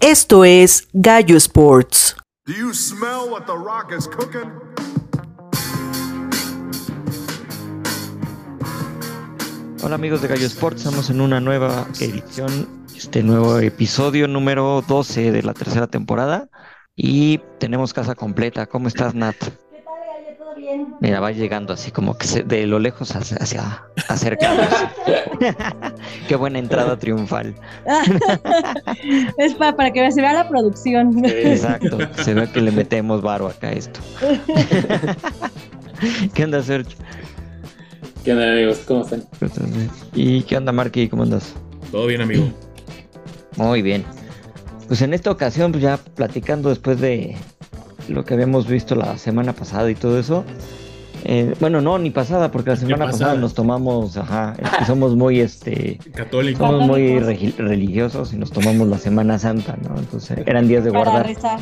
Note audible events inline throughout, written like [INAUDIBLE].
Esto es Gallo Sports. Do you smell what the rock is cooking? Hola amigos de Gallo Sports, estamos en una nueva edición, este nuevo episodio número 12 de la tercera temporada y tenemos casa completa. ¿Cómo estás, Nat? Mira, va llegando así como que se- de lo lejos hacia, hacia acercándose. [LAUGHS] Qué buena entrada triunfal. [LAUGHS] es para, para que se vea la producción. Exacto, se ve que le metemos varo acá a esto. [LAUGHS] ¿Qué onda, Sergio? ¿Qué onda amigos? ¿Cómo están? ¿Y qué onda, Marky? ¿Cómo andas? Todo bien, amigo. Muy bien. Pues en esta ocasión, pues ya platicando después de lo que habíamos visto la semana pasada y todo eso. eh, bueno, no, ni pasada, porque la semana pasada? pasada? nos tomamos, ajá, es que [LAUGHS] somos muy, este, Católico. somos muy Católicos. regi- religiosos y nos tomamos la Semana Santa, ¿no? Entonces eran días de para guardar. rezar.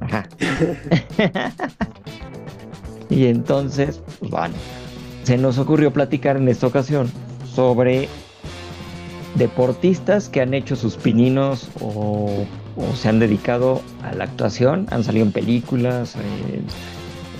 Ajá. [LAUGHS] y entonces, pues bueno, se nos ocurrió platicar en esta ocasión sobre deportistas que han hecho sus pininos o, o se han dedicado a la actuación, han salido en películas, eh,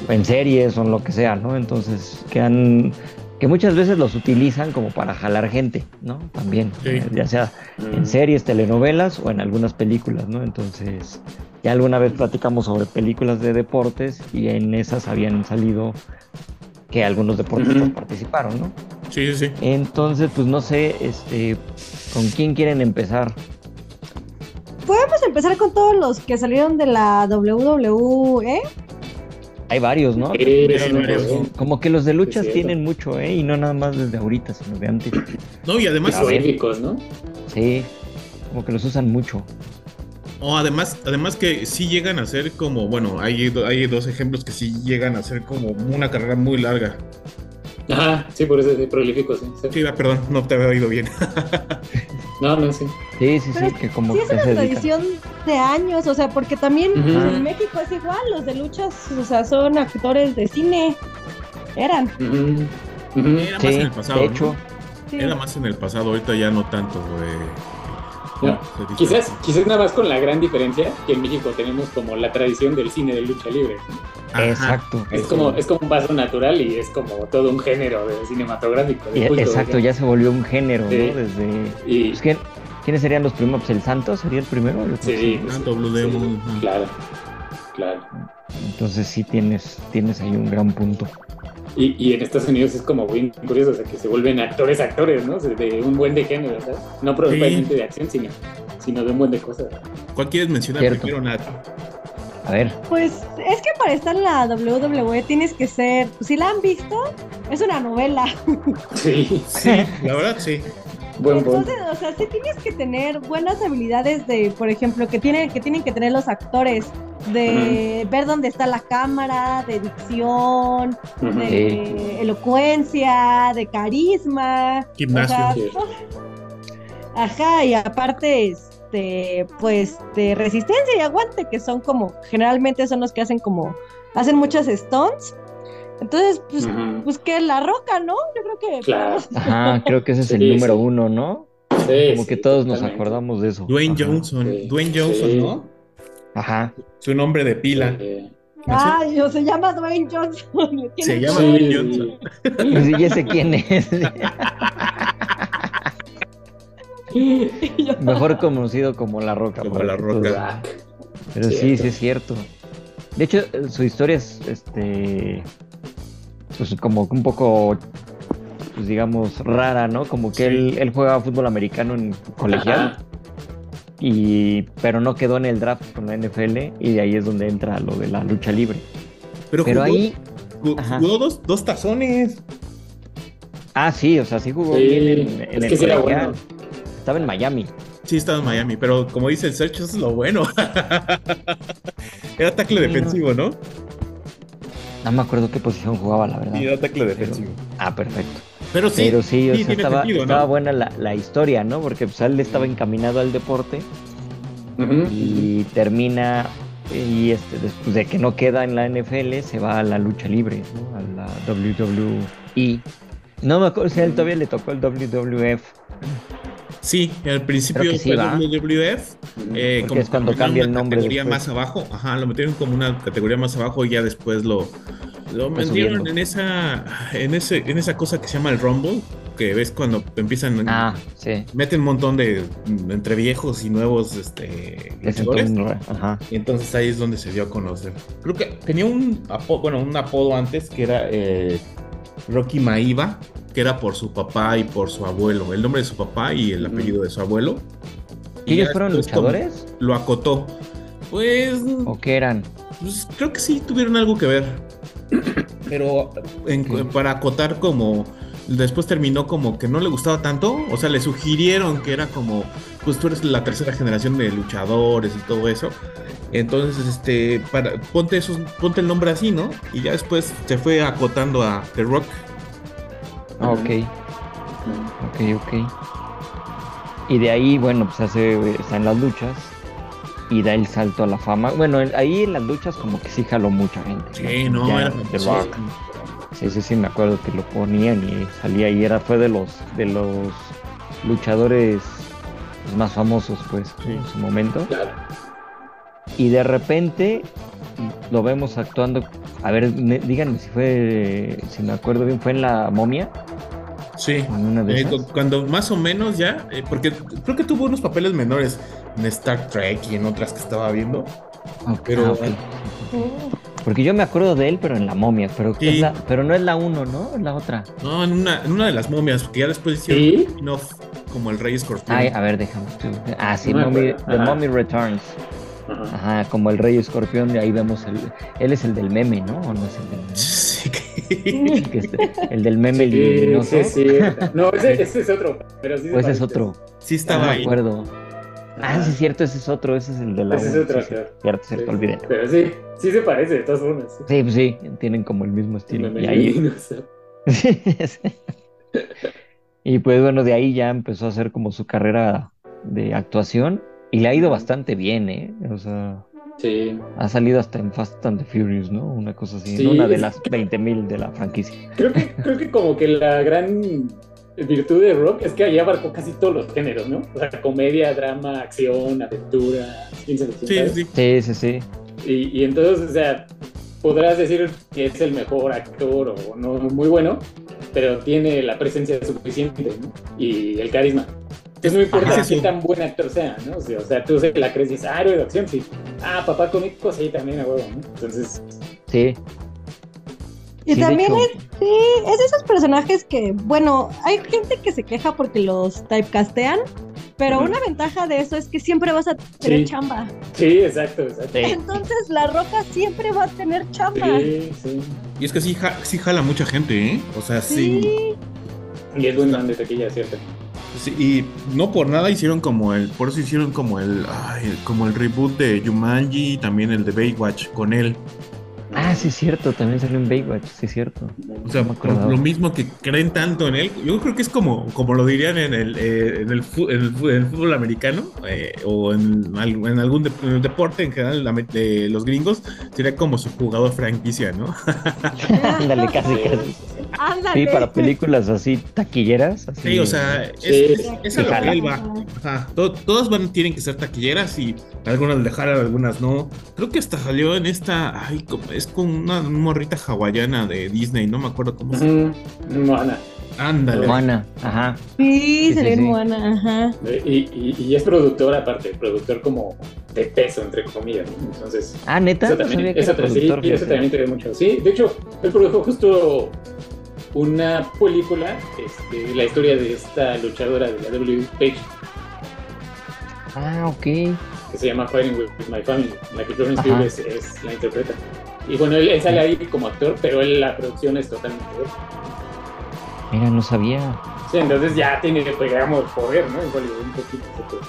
en series o en lo que sea, ¿no? Entonces, que han que muchas veces los utilizan como para jalar gente, ¿no? También, Sí. eh, ya sea en series, telenovelas o en algunas películas, ¿no? Entonces, ya alguna vez platicamos sobre películas de deportes y en esas habían salido que algunos deportistas participaron, ¿no? Sí, sí, sí. Entonces, pues no sé, este, ¿con quién quieren empezar? Podemos empezar con todos los que salieron de la WWE. Hay varios, ¿no? Sí, sí. Como que los de luchas Sí, tienen mucho, ¿eh? Y no nada más desde ahorita, sino de antes. No, y además. Específicos, ¿no? Sí, como que los usan mucho. o además, además que sí llegan a ser como, bueno, hay, hay dos ejemplos que sí llegan a ser como una carrera muy larga. Ajá, sí, por eso es prolíficos, sí. sí. Sí, ah, perdón, no te había oído bien. [LAUGHS] No, no, sí. Sí, sí, sí, que como Sí, que es una se tradición de años, o sea, porque también pues, en México es igual, los de luchas, o sea, son actores de cine. Eran. Era más Sí, en el pasado. de ¿no? hecho, Sí. Era más en el pasado, ahorita ya no tanto, güey. No, Quizás, quizás nada más con la gran diferencia que en México tenemos como la tradición del cine de lucha libre. Exacto. Es como, es como un vaso natural y es como todo un género de cinematográfico. de Y- culto, exacto, digamos. ya se volvió un género, Sí. ¿no? Desde... Y, Pues, ¿quién- ¿Quiénes serían los primeros? Pues el Santo sería el primero. Creo que sí, Tanto Blue Demon. Claro, claro. Entonces sí tienes, tienes ahí un gran punto. Y, y en Estados Unidos es como bien curioso, o sea, que se vuelven actores, actores, ¿no? De un buen de género, ¿sabes? No probablemente de acción, sino, sino de un buen de cosas. ¿Cuál quieres mencionar Cierto. primero, Nat? A ver, Pues es que para estar en la WWE tienes que ser, si la han visto, es una novela. Sí, Sí, la verdad, sí. Buen punto. Entonces, o sea, sí tienes que tener buenas habilidades de, por ejemplo, que tienen que tienen que tener los actores de ver dónde está la cámara, de dicción, de elocuencia, de carisma. Gimnasio. O sea, Sí. [LAUGHS] Ajá, y aparte, este, pues, de resistencia y aguante, que son como, generalmente son los que hacen como, hacen muchas stunts. Entonces, pues, pues que la roca, ¿no? Yo creo que Claro. ajá, creo que ese es el Sí, número sí. uno, ¿no? Sí, Como que todos nos acordamos de eso. Dwayne Ajá. Johnson. Sí. Dwayne Johnson, Sí. ¿no? Ajá. Su nombre de pila. Eh, Ay, o se llama Dwayne Johnson. [LAUGHS] Se llama Dwayne. Johnson. Pues sí, ya sé quién es. [LAUGHS] Mejor conocido como La Roca. Como La Roca. Pero sí, Cierto. sí es cierto. De hecho, su historia es, este, pues como que un poco, pues digamos, rara, ¿no? Como que Sí. él, él juega fútbol americano en colegial, Ajá. y, pero no quedó en el draft con la NFL y de ahí es donde entra lo de la lucha libre. Pero, Pero jugó, ahí, jugó- ajá. jugó dos, dos tazones. ah, sí, o sea, sí jugó Sí, bien en, en es el que bueno. Estaba en Miami. Sí, estaba en Miami, pero como dice el Search, eso es lo bueno. [LAUGHS] era tackle Sí, defensivo, ¿no? No me acuerdo qué posición jugaba, la verdad. Sí, era tackle defensivo. Ah, perfecto. Pero sí, Pero sí, o sea, tiene estaba, sentido, ¿no? estaba buena la, la historia, ¿no? Porque pues él estaba encaminado al deporte y termina y este, después de que no queda en la NFL se va a la lucha libre, ¿no? A la WWE. No me acuerdo si a él todavía le tocó el WWF. Sí, al principio sí, fue. WWF. eh, Porque es cuando cambia el una nombre categoría después. más abajo. Ajá, lo metieron como una categoría más abajo y ya después lo, lo metieron subiendo. en esa, en ese, en esa cosa que se llama el Rumble, que ves cuando empiezan, Ah, sí. meten un montón de entre viejos y nuevos, este, Ajá. Y entonces ahí es donde se dio a conocer. Creo que tenía un apodo, bueno, un apodo antes que era eh, Rocky Maiva, que era por su papá y por su abuelo. El nombre de su papá y el apellido de su abuelo. Y ¿Ellos fueron luchadores? Lo acotó. Pues, ¿O qué eran? pues, creo que sí tuvieron algo que ver. Pero en- para acotar como después terminó como que no le gustaba tanto, o sea, le sugirieron que era como pues tú eres la tercera generación de luchadores y todo eso. Entonces, este, para, ponte esos, ponte el nombre así, ¿no? Y ya después se fue acotando a The Rock. Ah, ok. Ok, ok. Y de ahí, bueno, pues hace, está en las luchas y da el salto a la fama. Bueno, en- ahí en las luchas como que sí jaló mucha gente. Sí, no, Ya, era The. Rock. Sí, sí, sí, me acuerdo que lo ponían y salía y era, fue de los, de los luchadores pues, más famosos, pues, en su momento. Claro. Y de repente lo vemos actuando. A ver, me- díganme si fue, si me acuerdo bien, fue en la momia. Sí. una de Eh, esas. cuando más o menos ya, eh, porque creo que tuvo unos papeles menores en Star Trek y en otras que estaba viendo. Ok, pero- ok. Porque yo me acuerdo de él, pero en la momia, pero, Sí. es la- pero no es la uno, ¿no? Es la otra. No, en una, en una de las momias, que ya después hicieron ¿Sí? un spin-off como el Rey Escorpión. Ay, a ver, déjame. Ah, sí, No Mommy-. The. Mommy Returns. Ajá. Ajá, como el Rey Escorpión, de ahí vemos el. Él es el del meme, ¿no? ¿O no es el del meme? [LAUGHS] Sí, que- El, del meme Sí, sí, sí. No, ese, [LAUGHS] ese es otro. Pero sí ese es otro. sí No estaba me ahí. acuerdo. Ah, sí, es cierto, ese es otro. Ese es el de la. Ese es otro, sí, claro. Cierto, cierto, Sí, olviden. Pero sí, sí se parece de todas formas. Sí, pues sí, tienen como el mismo estilo. Y ahí, [LAUGHS] y pues bueno, de ahí ya empezó a hacer como su carrera de actuación y le ha ido bastante bien, ¿eh? O sea, Sí. ha salido hasta en Fast and the Furious, ¿no? Una cosa así, una de las 20.000 de la franquicia. Creo que, creo que como que la gran virtud de Rock es que ahí abarcó casi todos los géneros, ¿no? O sea, comedia, drama, acción, aventura, ciencia ficción, sí. Sí, sí, sí. Y, y entonces, o sea, podrás decir que es el mejor actor o no muy bueno, pero tiene la presencia suficiente ¿no? y el carisma. Entonces no importa Ajá, qué sí. tan buen actor sea, ¿no? O sea, o sea, tú se la crees y dices, ah, héroe de acción, sí. Ah, papá cómico, sí, también a huevo, ¿no? Entonces, Sí. Y Sí, también es, sí, es de esos personajes que, bueno, hay gente que se queja porque los typecastean, pero una ventaja de eso es que siempre vas a tener Sí. chamba. sí, exacto, exacto. Sí. Entonces la roca siempre va a tener chamba. Sí, sí. Y es que sí, ja- sí jala mucha gente, ¿eh? O sea, sí. Sí. Y es buen man de taquilla, ¿cierto? Sí, Y no por nada hicieron como el. Por eso hicieron como el. ay, como el reboot de Jumanji y también el de Baywatch con él. Ah, sí, es cierto, también salió en Baywatch, sí, es cierto. O sea, No lo mismo que creen tanto en él. Yo creo que es como, como lo dirían en el, eh, en el, fu- en el fu- en el fútbol americano eh, o en, al- en algún de- en el deporte en general la- de los gringos. Sería como su jugador franquicia, ¿no? [LAUGHS] Ándale, casi, casi. [LAUGHS] Ándale. Sí, para películas así taquilleras. Así, Sí, o sea, es, Sí. es, es a lo que él va. Ajá, to- todas van, tienen que ser taquilleras y algunas le jalan, algunas no. Creo que hasta salió en esta, ay, es con una morrita hawaiana de Disney, no me acuerdo cómo se Ujú. Moana. Ándale. Moana, ajá. Sí, Sí, salió sí. Moana, ajá. Y, y, y es productor aparte, productor como de peso, entre comillas. ¿no? Entonces, Ah, neta, eso no también, que eso, sí, eso también te ve mucho. Sí, de hecho, él produjo justo una película, este, la historia de esta luchadora de la WWE Page, Ah, ok. que se llama Fighting with My Family, en la que Florence. Pugh es, es la interpreta. Y bueno, él, él sale ahí como actor, pero él, la producción es totalmente. Mira, no sabía. Sí, entonces ya tiene, pues, digamos, poder, ¿no? Hollywood un poquito.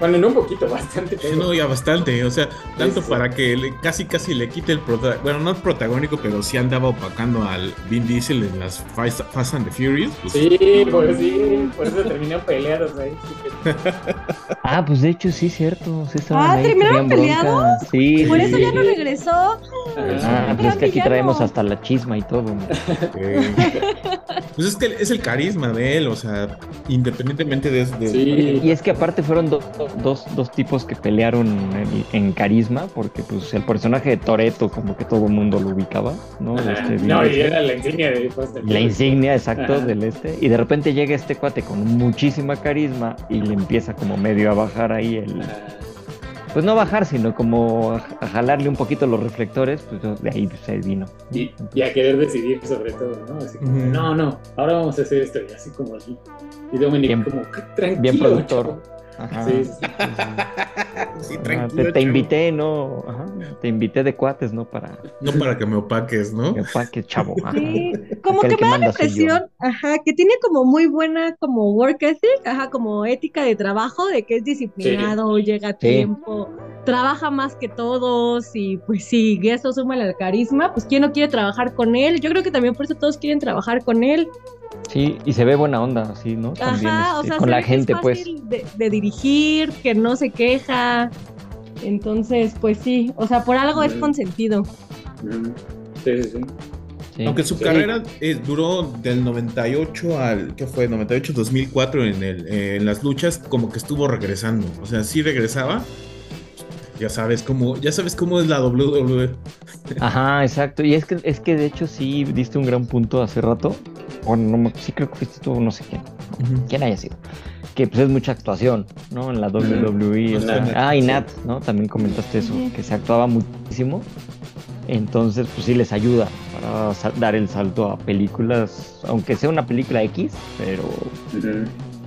Bueno, no un poquito, [LAUGHS] bastante. Sí, no, ya bastante. O sea, tanto sí. para que le- casi casi le quite el prota bueno, no el protagónico, pero sí andaba opacando al Vin Diesel en las Fast, Fast and the Furious. pues, Sí, pues sí, por eso terminó peleados [LAUGHS] ahí. Ah, pues de hecho sí, cierto. Sí Ah, ahí, ¿terminaron peleados? Sí. Por eso ya no regresó. Ah, pues es que aquí traemos hasta la chisma y todo. ¿no? pues es que es el carisma de él, o sea, independientemente de, de- Sí. Y es que aparte fueron do- dos, dos tipos que pelearon en, en carisma, porque pues el personaje de Toreto como que todo el mundo lo ubicaba, ¿no? Este, No, y era la insignia de la insignia exacto Ajá. del este y de repente llega este cuate con muchísima carisma y le empieza como medio a bajar ahí el pues no a bajar sino como a, a jalarle un poquito los reflectores pues de ahí se vino Y, y a querer decidir sobre todo, ¿no? Así como, no, no, ahora vamos a hacer esto, y así como así. Y Dominic Bien- como, tranquilo. bien productor. chavo". Ajá. Sí, sí, sí. Sí, Ah, te, te invité no Ajá, te invité de cuates no para No para que me opaques, ¿no? para que chavo. Ajá. Sí, como Aquel que que me da la impresión, ajá, que tiene como muy buena como work ethic, ajá, como ética de trabajo, de que es disciplinado, llega a tiempo, trabaja más que todos y pues sí, eso suma al carisma, pues quién no quiere trabajar con él, yo creo que también por eso todos quieren trabajar con él, sí y se ve buena onda así no también ajá, o sea, con se la ve que es gente pues de, de dirigir, que no se queja, entonces pues sí, o sea, por algo es Mm. consentido. Ujú. Sí, sí, sí. sí. Aunque su Sí. carrera eh, duró del 98 al, ¿qué fue? 98-2004 en, el, eh, en las luchas, como que estuvo regresando. O sea, sí regresaba. Ya sabes cómo, ya sabes cómo es la. WWE. Ajá, exacto. Y es que, es que de hecho sí diste un gran punto hace rato. O no, me- sí creo que fuiste tú, no sé quién. Quién haya sido. Que pues es mucha actuación, ¿no? En la WWE. Nat, ah, y. Nat, ¿no? También comentaste eso, que se actuaba muchísimo. Entonces, pues sí les ayuda para dar el salto a películas, aunque sea una película X, pero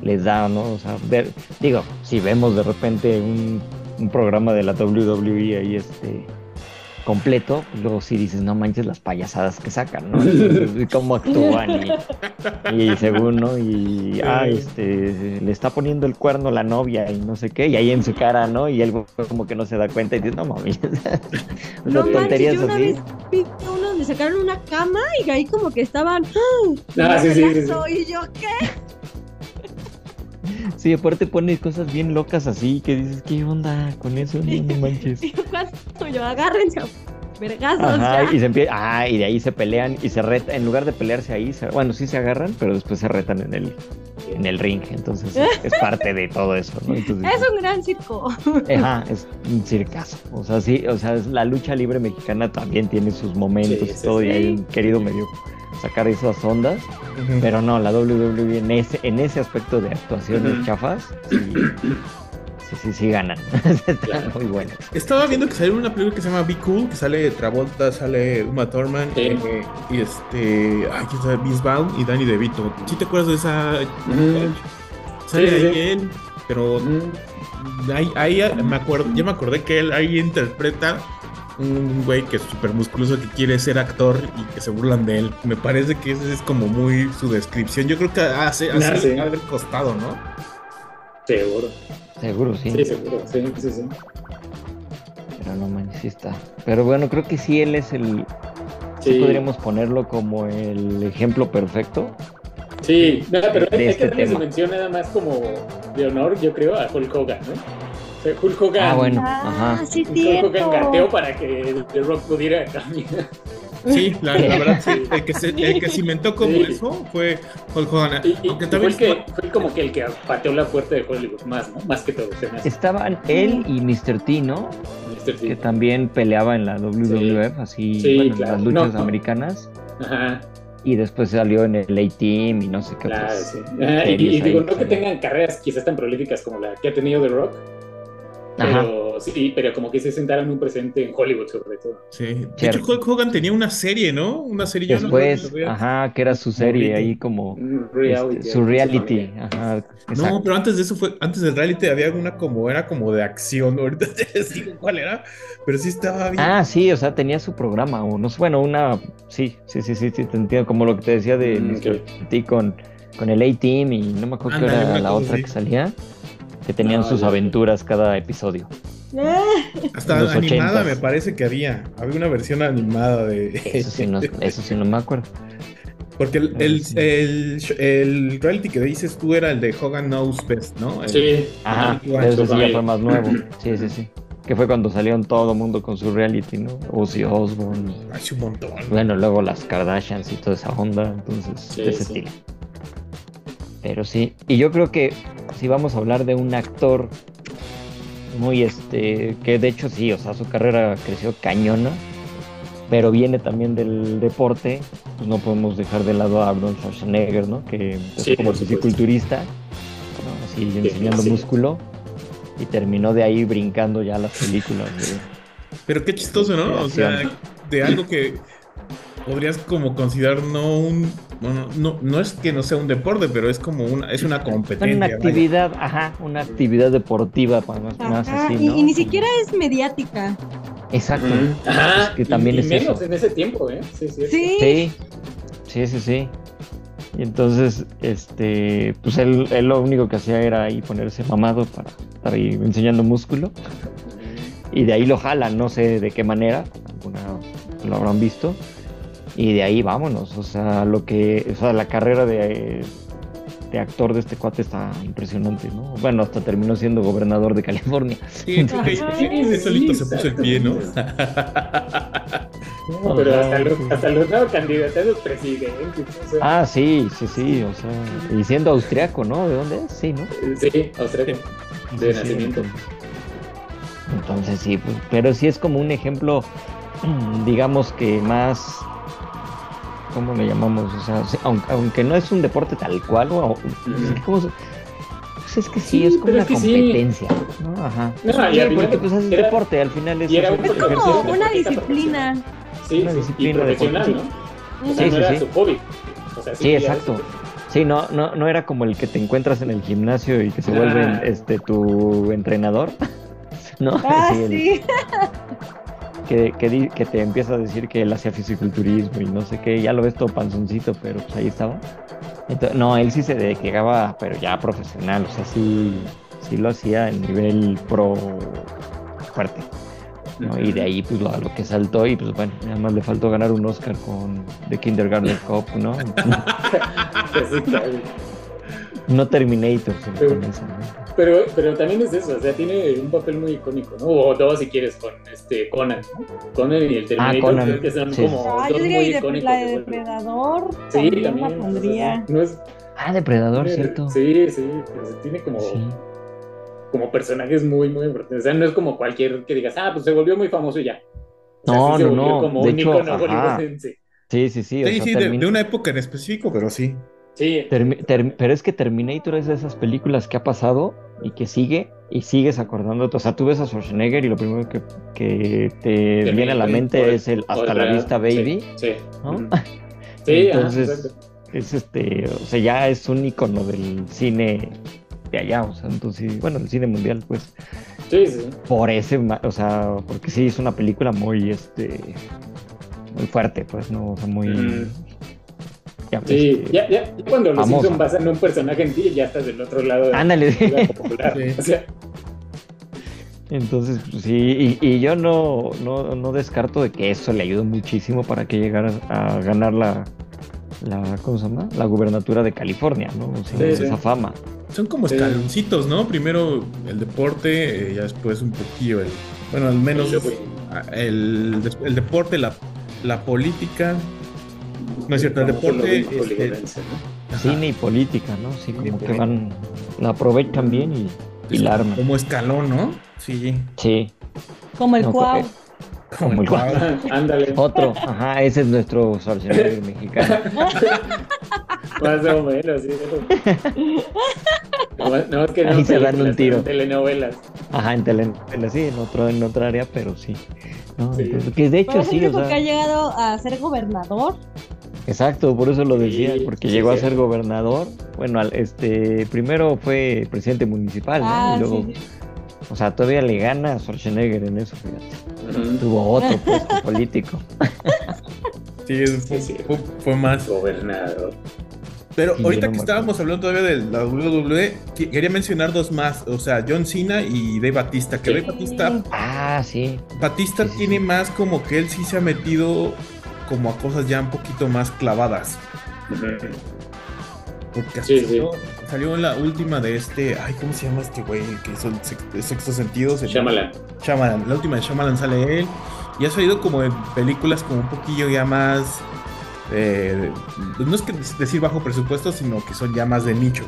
les da, ¿no? O sea, ver, digo, si vemos de repente un, un programa de la WWE ahí este completo, pues luego sí dices, no manches las payasadas que sacan, ¿no? Entonces, [LAUGHS] y cómo actúan y, y según, ¿no? Y ah, este le está poniendo el cuerno la novia y no sé qué, y ahí en su cara, ¿no? Y él como que no se da cuenta y dice, no [LAUGHS] sea, No manches, tonterías yo una así. vez vi uno donde sacaron una cama y ahí como que estaban ¡ah! Ah, sí, sí, sí, sí. y yo qué Sí, aparte pone cosas bien locas así que dices, ¿qué onda con eso? No, [LAUGHS] manches. [LAUGHS] y yo agárrense vergazos Ajá, ya. y se empieza, ah, y de ahí se pelean y se retan, en lugar de pelearse ahí, se- bueno, sí se agarran, pero después se retan en el, en el ring, entonces es, es parte de todo eso, ¿no? Entonces, es un gran circo ajá, es un circazo, o sea, sí, o sea, es- la lucha libre mexicana también tiene sus momentos Sí, y sí, todo, y sí. hay querido medio sacar esas ondas, pero no, la WWE en ese, en ese aspecto de actuaciones Ujú. chafas, sí, sí, sí, sí ganan, [LAUGHS] están Claro. muy buenas. Estaba viendo que salió una película que se llama Be Cool, que sale Travolta, sale Uma Thurman, Sí. eh, y este, ay, quién sabe, Vaughn y Danny DeVito. ¿Sí te acuerdas de esa? Ujú. Sale Sí, sí, ahí sí. él, pero Ujú. ahí, ahí me acuerdo, ya me acordé que él ahí interpreta un güey que es súper musculoso que quiere ser actor y que se burlan de él. Me parece que esa es como muy su descripción. Yo creo que hace, así le sí. ha de haber costado, ¿no? Seguro. Seguro, sí. Sí, seguro. Sí, sí, sí. Pero no manches, sí está. Pero bueno, creo que sí él es el. Sí, Sí. podríamos ponerlo como el ejemplo perfecto. Sí, no, pero de hay, hay este que darle su mención nada más como de honor, yo creo, a Hulk Hogan, ¿no? O sea, Hulk Hogan, Ah, bueno. ah Ajá. sí Hulk Hogan gateó para que The Rock pudiera caminar. Sí, la, la [LAUGHS] verdad, sí. El que, se, el que cimentó como Sí. eso fue Hulk Hogan. Y, y- Aunque y fue, también el que, fue como que el que pateó la puerta de Hollywood más, ¿no? Más que todo. Estaban él y Mr. T, ¿no? Mr. T. Que también peleaba en la WWF, así, Sí, bueno, en las luchas No. americanas. Ajá, Y después salió en el A-Team y no sé qué claro, otras sí. [LAUGHS] Y, digo, ahí no que tengan carreras quizás tan prolíficas como la que ha tenido The Rock, Ajá. pero sí, pero como que se sentaron un presente en Hollywood sobre todo. Sí. De Cierto. hecho, Hulk Hogan tenía una serie, ¿no? Una serie. yo no Después, ajá, que era su serie ahí como reality. este, su reality. Ajá, No, pero antes de eso fue, antes del reality había una como, era como de acción, [LAUGHS] ahorita te les digo cuál era, pero sí estaba bien. Ah, sí, o sea, tenía su programa, o no sé, bueno, una, sí, sí, sí, sí, sí, te entiendo, como lo que te decía de Mm, Mr. ok. T con, con el A-Team y no me acuerdo qué era la otra que salía, que tenían No, sus ya. aventuras cada episodio. Ah, Hasta los animada 80s. me parece que había. Había una versión animada de. Eso sí no, eso sí no me acuerdo. Porque el, el, Sí. el, el reality que dices tú era el de Hogan Knows Best, ¿no? El- Sí. Ajá, su sí ya fue más nuevo. Sí, sí, sí. Que fue cuando salieron todo el mundo con su reality, ¿no? Ozzy Osbourne. Hace un montón. Bueno, luego las Kardashians y toda esa onda, entonces, Sí, de ese sí. estilo. Pero sí, y yo creo que si vamos a hablar de un actor muy este, que de hecho sí, o sea, su carrera creció cañona, pero viene también del deporte, pues no podemos dejar de lado a Arnold Schwarzenegger, ¿no? Que empezó Sí, como fisiculturista, ¿no? Así Sí, enseñando sí. músculo, y terminó de ahí brincando ya las películas. de- Pero qué chistoso, ¿no? O sea, de algo que podrías como considerar no un. Bueno, no, no es que no sea un deporte, pero es como una, es una competencia. Una vaya. actividad, ajá, una actividad deportiva, para más, más ajá, así, y, ¿no? y ni siquiera es mediática. Exacto. Ajá. Es que también y, y es menos eso. en ese tiempo, ¿eh? Sí, sí. Sí. Sí, sí, sí, sí. Y entonces, este, pues él, él lo único que hacía era ahí ponerse mamado para estar ahí enseñando músculo. Y de ahí lo jalan, no sé de qué manera, alguna lo habrán visto. Y de ahí vámonos, o sea, lo que, o sea, la carrera de, de actor de este cuate está impresionante, ¿no? Bueno, hasta terminó siendo gobernador de California. Sí, él solito se puso el pie, ¿no? [LAUGHS] No, pero hasta los, hasta los nuevos candidatos a los presidentes. o sea, Ah, sí, sí, sí, o sea, y siendo austriaco, ¿no? ¿De dónde es? Sí, ¿no? Sí, austriaco. De Sí, nacimiento. Entonces, entonces sí, pues, pero sí es como un ejemplo, [CLEARS THROAT] digamos que más, ¿cómo le llamamos? O sea, sí, aunque, aunque no es un deporte tal cual, o, es que como se- pues es que sí, Sí, es como una es que sí. competencia, ¿no? Ajá. No, Sí, y al final porque pues es era- deporte, al final es, era es un Es ejercicio. como una disciplina. Sí, Una sí, y disciplina profesional, ¿no? O sea, Sí, no sí, era sí. su hobby. O sea, Sí, exacto. Sí, no, no, no era como el que te encuentras en el gimnasio y que se Ah. vuelve este tu entrenador. [LAUGHS] No, Ah, sí, el- sí. Que, que, te empieza a decir que él hacía fisiculturismo y no sé qué, ya lo ves todo panzoncito, pero pues ahí estaba. Entonces, no, él sí se dedicaba, pero ya profesional, o sea, sí, sí lo hacía en nivel pro fuerte. ¿no? Y de ahí, pues lo, a lo que saltó, y pues bueno, nada más le faltó ganar un Oscar con The Kindergarten Cup, ¿no? [LAUGHS] [LAUGHS] No Terminator, con eso, ¿no? Pero, pero también es eso, o sea, tiene un papel muy icónico, ¿no? O dos si quieres con este Conan, ¿no? Conan y el Terminator, Conan, creo que son sí. como Ah, dos yo diría muy icónicos. la de. Depredador Sí, también, también. la o sea, pondría. No es, Ah, Depredador, tiene- ¿cierto? Sí, sí, pues, tiene como, Sí. como personajes muy, muy importantes. O sea, no es como cualquier que digas, ah, pues se volvió muy famoso y ya. O sea, No, sí se no, volvió no. como De un hecho. Sí, sí, sí. o Sí, sea, sí, de, una época en específico, pero sí. Sí, Termi- ter- pero es que Terminator es de esas películas que ha pasado y que sigue y sigues acordándote. O sea, tú ves a Schwarzenegger y lo primero que, que te viene a la mente Por- es el Hasta la vista, baby. Sí, [LAUGHS] sí. ¿no? Sí, Entonces, es este, o sea, ya es un icono del cine de allá, o sea, entonces, bueno, el cine mundial, pues, Sí, sí. por ese, o sea, porque sí es una película muy, este, muy fuerte, pues, ¿no? O sea, muy... Mm. Ya, Sí, este, ya, ya, ya cuando los famosa. Simpson basan un personaje en ti, ya estás del otro lado de Ándale. la popular. Sí. O sea, Entonces, pues, sí, y, y yo no, no, no descarto de que eso le ayudó muchísimo para que llegara a ganar la, la ¿cómo se llama? La gubernatura de California, ¿no? O sea, Sí, esa sí. fama. Son como escaloncitos, ¿no? Primero el deporte, eh, ya después un poquillo el. Bueno, al menos el, des- el deporte, la, la política. No es cierto, el deporte. este, ¿no? Cine y política, ¿no? Sí, como que van, la aprovechan bien y, y la arman. Como escalón, ¿no? Sí. Sí, Como el No, cuau. Como el cuadro. [LAUGHS] Ándale, otro, ajá, ese es nuestro Schwarzenegger [LAUGHS] mexicano. más o menos, sí. No, no, es que no Ahí se dan películas, un tiro. pero Telenovelas. Ajá, en telenovela, sí, en, otro, en otra área, pero sí. No, Sí. entonces, que de hecho Pero sí, o único que ha sea, llegado a ser gobernador. exacto, por eso lo decía, Sí, porque sí, llegó a ser gobernador. Bueno, al- este, primero fue presidente municipal, ¿no? Ah, y luego, sí, sí. O sea, todavía le gana a Schwarzenegger en eso, fíjate. Tuvo otro puesto [LAUGHS] político. Sí, fue, Sí, sí. fue- fue más. Gobernador. Pero Sí, ahorita no que estábamos hablando todavía de la WWE, que- quería mencionar dos más, o sea, John Cena y Dave Batista, que Sí. Dave Batista, Ah, sí. Batista Sí, sí, tiene sí. más como que él sí se ha metido como a cosas ya un poquito más clavadas. Porque Sí, salió, salió la última de este, ay, ¿cómo se llama este güey? Que hizo el sex- el sexto sentido. se Shyamalan. Shyamalan, la última de Shyamalan sale él. Y ha salido como en películas como un poquillo ya más. eh, no es que decir bajo presupuesto, sino que son ya más de nicho.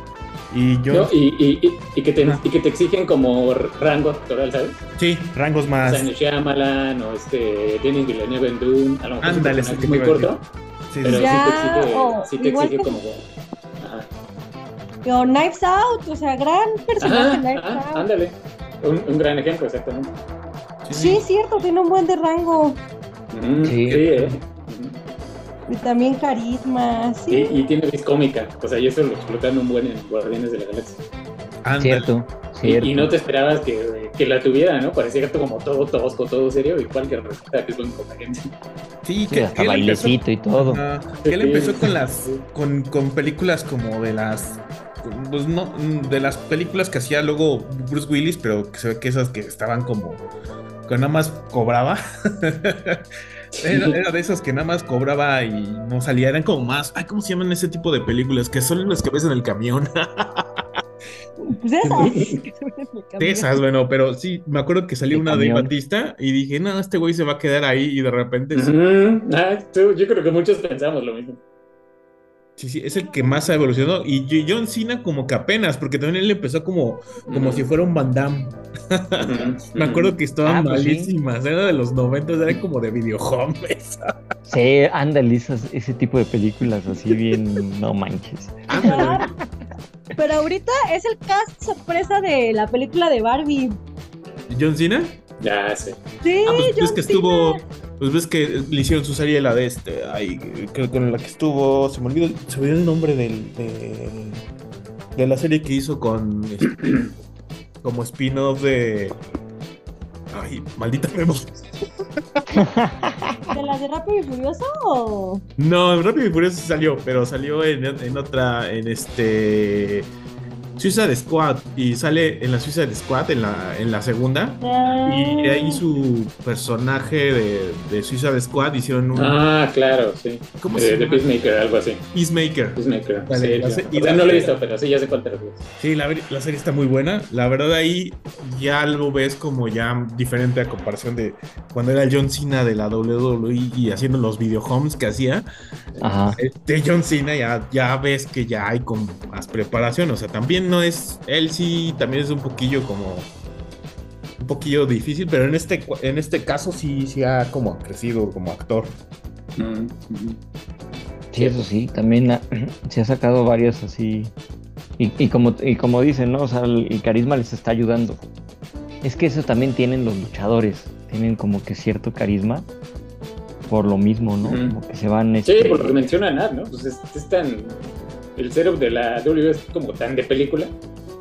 Y yo. No, y, y, y, y que te, Ah. y que te exigen como rango actoral, ¿sabes? Sí, rangos O más. sea, en Shyamalan o este, Denis Villeneuve en Dune, a lo mejor Ándale, es muy corto, Sí, pero sí, Ya, sí te exige, o sí te exige que- como... Ajá. O Knives Out, o sea, gran personaje Knives ajá, Out. ándale. Un, un gran ejemplo, exactamente. Sí, es cierto, tiene un buen de rango. Mm, Sí. sí, ¿eh? Y también carisma, Y, sí. y tiene vis cómica, o sea, y eso lo explotaron un buen en Guardianes de la Galaxia. ándale. Cierto, Y, cierto. y no te esperabas que, que la tuviera, ¿no? Parecía como todo tosco, todo serio, igual que resulta que es buen gente. Sí, Sí, hasta empezó- bailecito y todo. Ajá, que él empezó con las con, con películas como de las pues no de las películas que hacía luego Bruce Willis, pero que se ve que esas que estaban como que nada más cobraba. [LAUGHS] Era, era de esas que nada más cobraba y no salía, eran como más, ay, ¿cómo se llaman ese tipo de películas? Que son las que ves en el camión. [LAUGHS] Pues esas. [LAUGHS] De esas, bueno, pero sí, me acuerdo que salió una de. Batista y dije, no, este güey se va a quedar ahí y de repente. Ah, tú- yo creo que muchos pensamos lo mismo. Sí, sí, es el que más ha evolucionado. Y John Cena como que apenas, porque también él empezó como, como Ujú. si fuera un Van Damme. Ujú. [LAUGHS] Me acuerdo que estaban Ah, pues sí. malísimas, era de los 90, era como de videohomes. [LAUGHS] Sí, ándale, esas- ese tipo de películas así bien, no manches. Pero ahorita es el cast sorpresa de la película de Barbie. John Cena. Ya sé. Sí, Ah, pues John que estuvo, Cena. Pues ves que le hicieron su serie la de este, ay, creo con la que estuvo, se me olvidó, se me olvidó el nombre del, del- de la serie que hizo con este, [CLEARS THROAT] como spin-off de, ay, maldita memoria. ¿De las de Rápido y Furioso o...? No, Rápido y Furioso sí salió, pero salió en, en otra, en este Suicide Squad y sale en la Suicide Squad en la, en la segunda. Y ahí su personaje de, de Suicide Squad hicieron un Ah, claro, sí. ¿Cómo Eh, se de llama? Peacemaker, algo así. Peacemaker. Peacemaker. Vale, sí, la y la no lo he visto, pero sí, ya sé cuál te refieres. Sí, la, la serie está muy buena. La verdad ahí ya lo ves como ya diferente a comparación de cuando era el John Cena de la WWE y haciendo los videohomes que hacía. Ajá. De John Cena ya, ya ves que ya hay con más preparación. O sea, también no es, él sí también es un poquillo como un poquillo difícil, pero en este, en este caso sí, sí ha como crecido como actor. Mm, ujú. Sí, eso sí, también ha- [CLEARS THROAT] se ha sacado varios así. Y, y como, y como dicen, ¿no? O sea, el, el carisma les está ayudando. Es que eso también tienen los luchadores. Tienen como que cierto carisma. Por lo mismo, ¿no? Como que se van. Sí, este, por lo que menciona Nat, ¿no? Pues es, es tan. El setup de la W es como tan de película.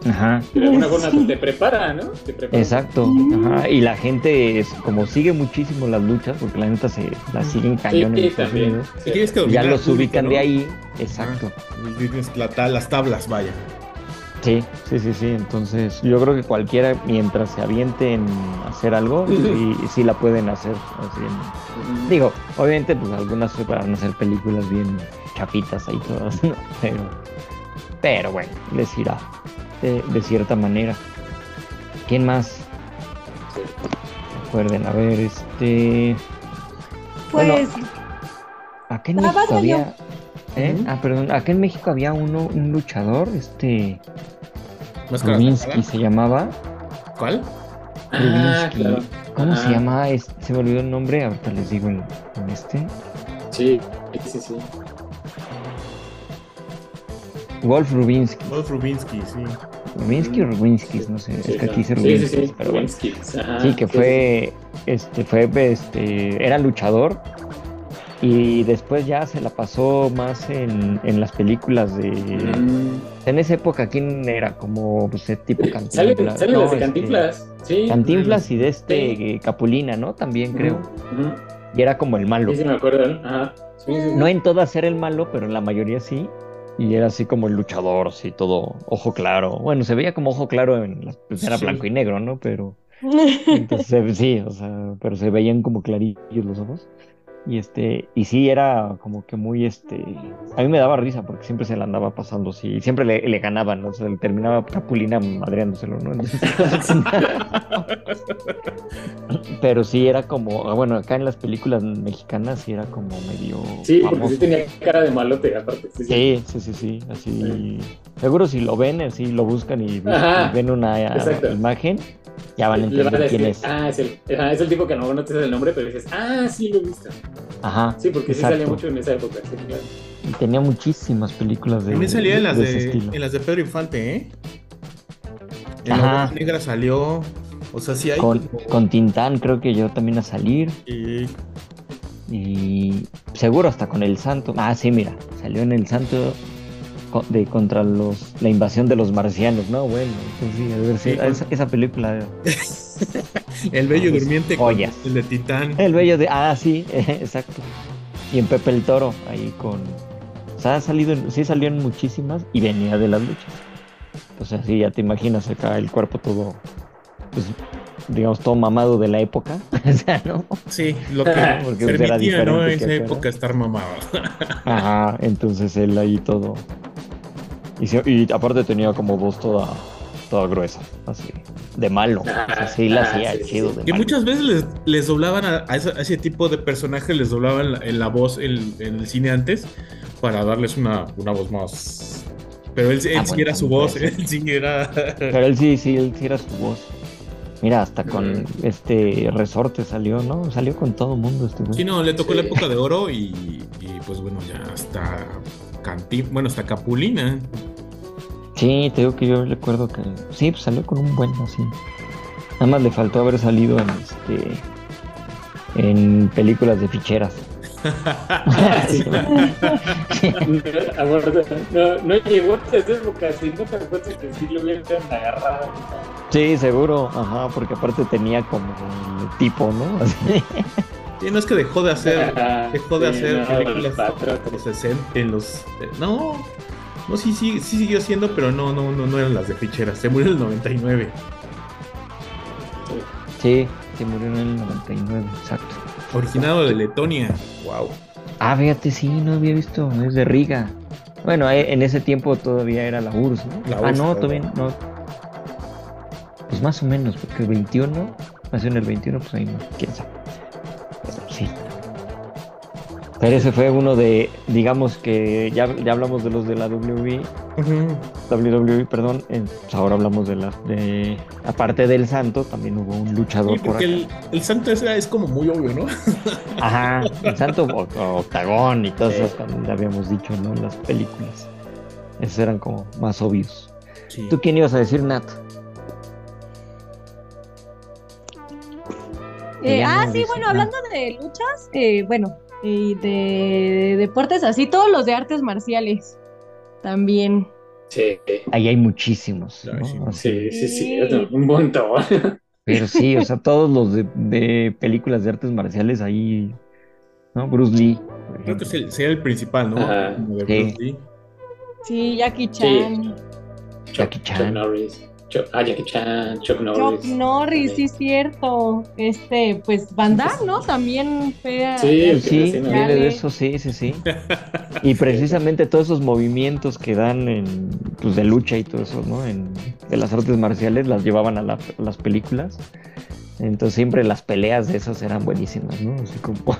Ajá. Que de alguna forma pues, te prepara, ¿no? Te prepara. Exacto. Ajá. Y la gente, es, como sigue muchísimo las luchas, porque la neta se las siguen Sí, cañón en Estados también. Unidos. Si tienes que Ya los público, ubican ¿no? de ahí. Exacto. Y tienes la ta- las tablas, vaya. Sí, sí, sí, sí. Entonces, yo creo que cualquiera, mientras se aviente en hacer algo, sí, sí la pueden hacer. así. Digo, obviamente, pues algunas se van a hacer películas bien chapitas ahí todas, ¿no? Pero, pero bueno, les irá de, de cierta manera. ¿Quién más? Sí. Recuerden, a ver, este. Bueno, Pues, Acá en Ah, México había. ¿eh? Ah, perdón, acá en México había uno, un luchador, este. Rubinsky se llamaba. ¿Cuál? Ah, Rubinsky. claro. ¿Cómo se llama? Es- se me olvidó el nombre, ahorita les digo en, en este. Sí, sí, sí. Wolf Rubinsky. Wolf Rubinsky, sí. Rubinsky o Rubinsky, no sé, Sí, es que aquí dice sí, Rubinsky, sí, sí. pero bueno. Rubinsky, ajá, Sí, que fue, este, fue, este, era luchador y después ya se la pasó más en, en las películas de, Mm. en esa época, ¿quién era? Como, pues, ese tipo Cantinflas, salen ¿no? las de Este, Cantinflas. Sí. Cantinflas y de este Sí. eh, Capulina, ¿no? También creo. Y era como el malo. Sí, sí, me acuerdo. Ajá. Sí, sí, sí. No en todas era el malo, pero en la mayoría sí. Y era así como el luchador, así todo ojo claro. Bueno, se veía como ojo claro en la, pues era Sí. blanco y negro, ¿no? Pero [LAUGHS] entonces sí, o sea, pero se veían como clarillos los ojos. Y este, y sí era como que muy este, a mí me daba risa porque siempre se la andaba pasando así, y siempre le, le ganaban, ¿no? O sea, le terminaba Capulina madreándoselo, ¿no? [LAUGHS] Pero sí era como, bueno, acá en las películas mexicanas sí era como medio Sí, porque sí tenía cara de malote, aparte. Sí, sí. Sí, sí, sí, sí, así. Seguro si lo ven, así lo buscan y, Ajá, ven una exacto. imagen, ya van a van quién es. ah, es el, es el tipo que no sabes el nombre, pero dices, ah, sí lo he visto. Ajá. Sí, porque sí salía mucho en esa época. sí, claro. Y tenía muchísimas películas de, También salía en las de ese de, estilo. en las de Pedro Infante, ¿eh? En Ajá. la negra salió. O sea, sí hay. Con, como- con Tintán creo que yo también a salir. y- Y seguro hasta con El Santo. Ah, sí, mira, salió en El Santo de contra los la invasión de los marcianos, ¿no? Bueno, pues sí, a ver si Sí, con- esa, esa película. [LAUGHS] [LAUGHS] El bello Ah, pues, durmiente con joyas. el de Titán. El bello de. Ah, sí, [LAUGHS] exacto. Y en Pepe el Toro, ahí con. O sea, ha salido, sí salió en muchísimas y venía de las luchas. O sea, sí, ya te imaginas acá el cuerpo todo, pues, digamos, todo mamado de la época. [LAUGHS] o sea, ¿no? Sí, lo que Porque pues, era permitía, ¿no? En esa época estar mamado. Ajá, entonces él ahí todo. Y, se- y aparte tenía como voz toda, toda gruesa, así, de malo. O sea, sí la Ah, hacía sí, chido sí. de Que malo. muchas veces les, les doblaban a, a ese, a ese tipo de personajes, les doblaban la, en la voz en, en el cine antes para darles una, una voz más. Pero él, él Ah, sí bueno, era su voz, él sí era. [LAUGHS] Pero él sí, sí, él sí era su voz. Mira, hasta con este resorte salió, ¿no? Salió con todo el mundo este. Sí, no, le tocó Sí. la época de oro y, y, pues bueno, ya hasta Canti, bueno, hasta Capulina. Sí, te digo que yo recuerdo que sí, pues salió con un buen así. Nada más le faltó haber salido en este en películas de ficheras. [LAUGHS] Sí. [LAUGHS] No, amor, no, no llegó a esa época, si no te acuerdas que sí lo hubieran agarrado. Sí, seguro, ajá, porque aparte tenía como el tipo, ¿no? Así. Sí, no es que dejó de hacer, Ajá, dejó de sí, hacer no, películas en los 60, en los. No, no, sí, sí, sí siguió siendo, pero no, no, no, no eran las de ficheras. Se murió en el 99. Sí, sí murió en el 99, exacto. Originado de Letonia. Wow. Ah, fíjate, sí, no había visto, es de Riga. Bueno, en ese tiempo todavía era la URSS, ¿no? La ah, no, todavía no. Pues más o menos, porque el 21, nació en el 21, pues ahí no, quién sabe. Pero ese fue uno de, digamos que ya, ya hablamos de los de la WWE, WWE, perdón, eh, pues ahora hablamos de las de, aparte del Santo, también hubo un luchador Sí, por porque acá. el, el santo ese es como muy obvio, ¿no? [LAUGHS] Ajá, el Santo Octagón y todas Sí. esas también le habíamos dicho, ¿no? En las películas. Esos eran como más obvios. Sí. ¿Tú quién ibas a decir, Nat? Eh, Ya ah, sí, bueno, nada. hablando de luchas, eh, bueno, y de deportes así, todos los de artes marciales también. Sí, Ahí hay muchísimos, sí. Sí, sí, sí, un montón. Pero sí, o sea, todos los de, de películas de artes marciales ahí, ¿no? Bruce Lee. Creo que sería el principal, ¿no? Ajá. Como de Sí. Bruce Lee. Sí, Jackie Chan. Jackie Chan. Chuck Norris. Chuck, ah, Jackie Chan, Chuck Norris. Chuck Norris, sí, es cierto. Este, pues Van Damme, ¿no? También fue. Sí, Sí, recién viene de eso, sí, sí, sí. [LAUGHS] Y precisamente todos esos movimientos que dan en, pues, de lucha y todo eso, ¿no? En, de las artes marciales las llevaban a, la- a las películas. Entonces siempre las peleas de esas eran buenísimas, ¿no? Así como... [LAUGHS]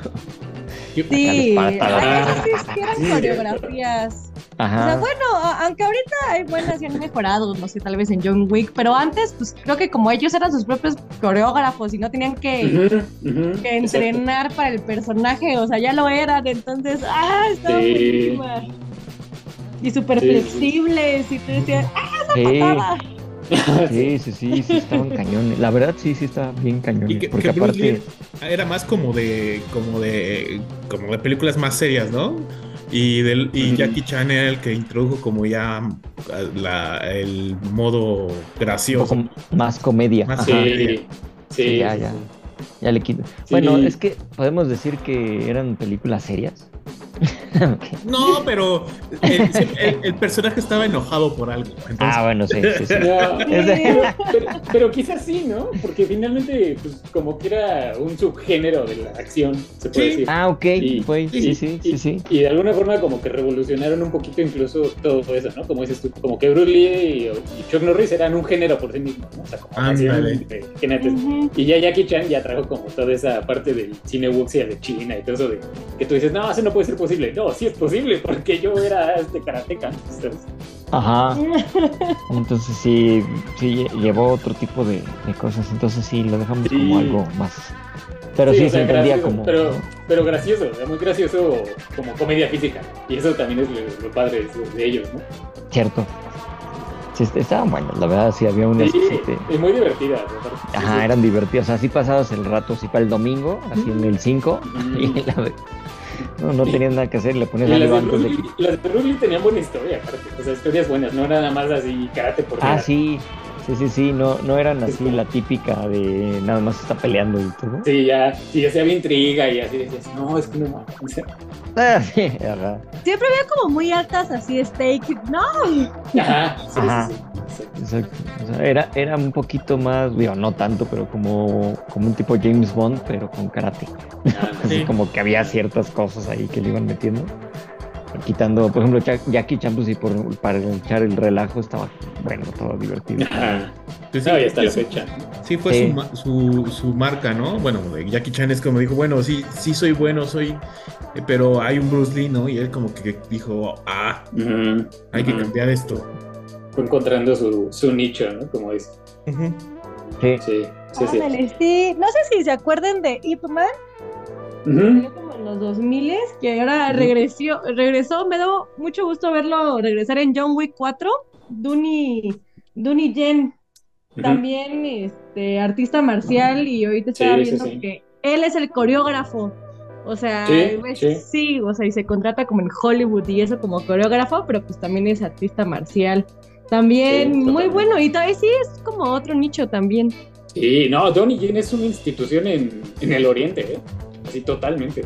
Sí, Acá les ay, parta. esas sí, sí eran Sí. coreografías. O sea, Ajá. bueno, aunque ahorita hay buenas y han mejorado, no sé, tal vez en John Wick, pero antes, pues creo que como ellos eran sus propios coreógrafos y no tenían que, exacto. entrenar para el personaje, o sea, ya lo eran, entonces, ¡ah! Estaban Sí. buenísimas. Y súper Sí, sí. flexibles, y tú decías, ¡ah, Sí, patada! [LAUGHS] sí, sí, sí, sí, estaban cañones. La verdad, sí, sí, estaban bien que, porque que Bruce aparte... Lee era más como de, como de, como de películas más serias, ¿no? Y, del, y. Jackie Chan era el que introdujo como ya la- el modo un gracioso. poco más comedia. Más Ajá. sí. Sí, sí, Sí, ya, ya. Ya le quito. Sí. Bueno, es que podemos decir que eran películas serias. No, pero el, el- el personaje estaba enojado por algo. Entonces, Ah, bueno, sí, sí, sí. No, pero, quizás sí, ¿no? Porque finalmente, pues, como que era un subgénero de la acción, se puede Sí. decir. Ah, ok, Y- pues, sí, sí, sí, y- sí. Y de alguna forma como que revolucionaron un poquito incluso todo eso, ¿no? Como dices tú, como que Bruce Lee y, y Chuck Norris eran un género por sí mismos, ¿no? O sea, como de jinetes. Ujú. Y ya Jackie Chan ya trajo como toda esa parte del cine wuxia de China y todo eso de que tú dices, no, eso no puede ser posible. No, sí es posible porque yo era este karateca. Ajá. [LAUGHS] Entonces sí, sí lle- llevó otro tipo de, de cosas. Entonces sí, lo dejamos Sí. como algo más. Pero sí, o se sea, entendía gracioso, como. Pero, gracioso, o sea, muy gracioso como comedia física. Y eso también es lo, lo padre de, de ellos, ¿no? Cierto. Sí, est- estaban buenos, la verdad, sí había unas. Sí, este, es muy divertida. aparte. Ajá, eran divertidos. Así pasabas el rato, así para el domingo, así en el 5. Ujú. [LAUGHS] Y la- no, no tenías nada que hacer, le ponías las de, que. Las de tenían buena historia, aparte. O sea, historias buenas, no nada más así karate por Ah, sí. Sí, sí, sí, no, no eran así la típica de nada más está peleando y todo. Sí, ya, sí, ya se había intriga y así dices, no, es que no mames. O [LAUGHS] sea, Ah, sí, ajá. Siempre había como muy altas así steak. No, Ajá, sí, Ajá. sí, sí, exacto. Exacto. O sea, era, era un poquito más, digo, no tanto, pero como, como un tipo James Bond, pero con karate. Ah. [LAUGHS] Así Sí. como que había ciertas cosas ahí que le iban metiendo. Quitando, por ejemplo, Jack- Jackie Chan, pues sí, por, para echar el relajo estaba bueno, estaba divertido. Ajá. pues sí, No, hasta la sí, fecha. sí fue Sí. Su, ma- su, su marca, ¿no? Bueno, de Jackie Chan es como dijo, bueno, sí, sí soy bueno, soy, eh, pero hay un Bruce Lee, ¿no? Y él como que dijo, ah, hay que cambiar esto. Fue encontrando su, su nicho, ¿no? Como dice. Sí, Sí, sí, sí. ándale, sí. No sé si se acuerdan de Ip Man, Salió como en los 2000 que ahora regresó, regresó. Me da mucho gusto verlo regresar en John Wick 4. Duni, Duni Yen, Ujú. también este, artista marcial, y ahorita estaba Sí, viendo sí. que él es el coreógrafo. O sea, Sí, pues, sí. sí, o sea, y se contrata como en Hollywood y eso como coreógrafo, pero pues también es artista marcial. También Sí, muy bueno, y todavía sí es como otro nicho también. Sí, no, Donnie Yen es una institución en, en el oriente, ¿eh? Así totalmente.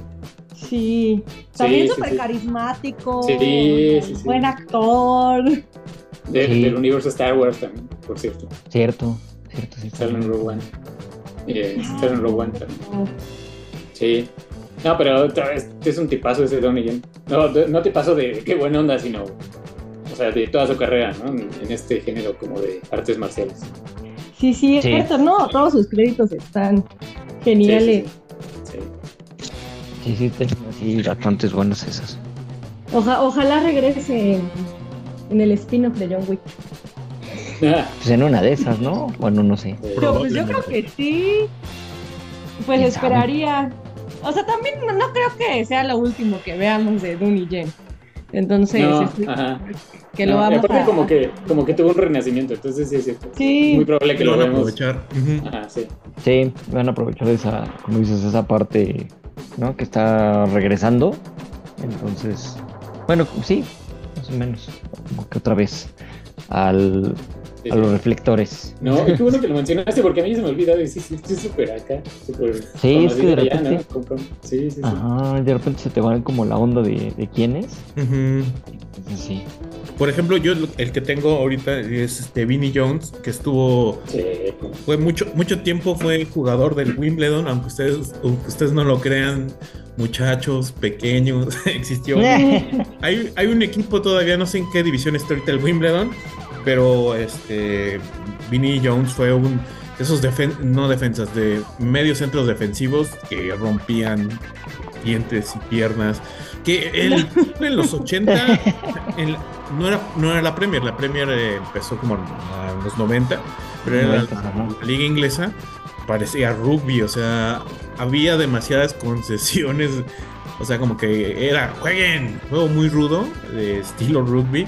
Sí, también sí, súper sí. carismático, Sí, sí, sí. buen actor. De- Sí. Del universo Star Wars también, por cierto. cierto, cierto, sí. Sale en Rogue One. Eh, sale en Rogue One también. Sí. No, pero otra vez, es un tipazo ese Donnie Yen. No, no tipazo de qué buena onda, sino. O sea, de toda su carrera, ¿no? En, en este género como de artes marciales. Sí, sí, es Sí. cierto, no, todos sus créditos están Sí, geniales. sí, sí. Sí, sí, tenía así bastantes buenas esas. Oja- ojalá regrese en, en el spin-off de John Wick. Pues en una de esas, ¿no? Bueno, no sé. Pero pues yo creo que sí. Pues esperaría. O sea, también no, no creo que sea lo último que veamos de Dune y Jen. Entonces, no, este, ajá. que lo No, vamos aparte a... como que, como que tuvo un renacimiento, entonces sí es cierto. Sí. Muy probable que lo lo van a aprovechar. Ajá, sí. Sí, van a aprovechar esa, como dices, esa parte, ¿no? Que está regresando. Entonces, bueno, sí, más o menos, como que otra vez al, sí, a los reflectores. No, y qué bueno que lo [LAUGHS] mencionaste porque a mí se me olvidaba y sí, sí, estoy súper acá. Súper Sí, es que de repente- ¿no? Con- con- Sí, sí, sí. Ajá, de repente se te va como la onda de, de quién es. Entonces, sí. Por ejemplo, yo el que tengo ahorita es este Vinnie Jones, que estuvo Sí. fue mucho mucho tiempo fue jugador del Wimbledon, aunque ustedes aunque ustedes no lo crean, muchachos pequeños, [LAUGHS] existió. [LAUGHS] Hay, hay un equipo todavía, no sé en qué división está ahorita el Wimbledon, pero este Vinnie Jones fue un esos defen- no defensas, de medios centros defensivos que rompían dientes y piernas. Que él en los 80 en la- no, era, no era la Premier, la Premier eh, empezó como en los 90, pero era la, 90, ajá. la liga inglesa, parecía rugby, o sea, había demasiadas concesiones, o sea, como que era, jueguen, juego muy rudo, de estilo rugby,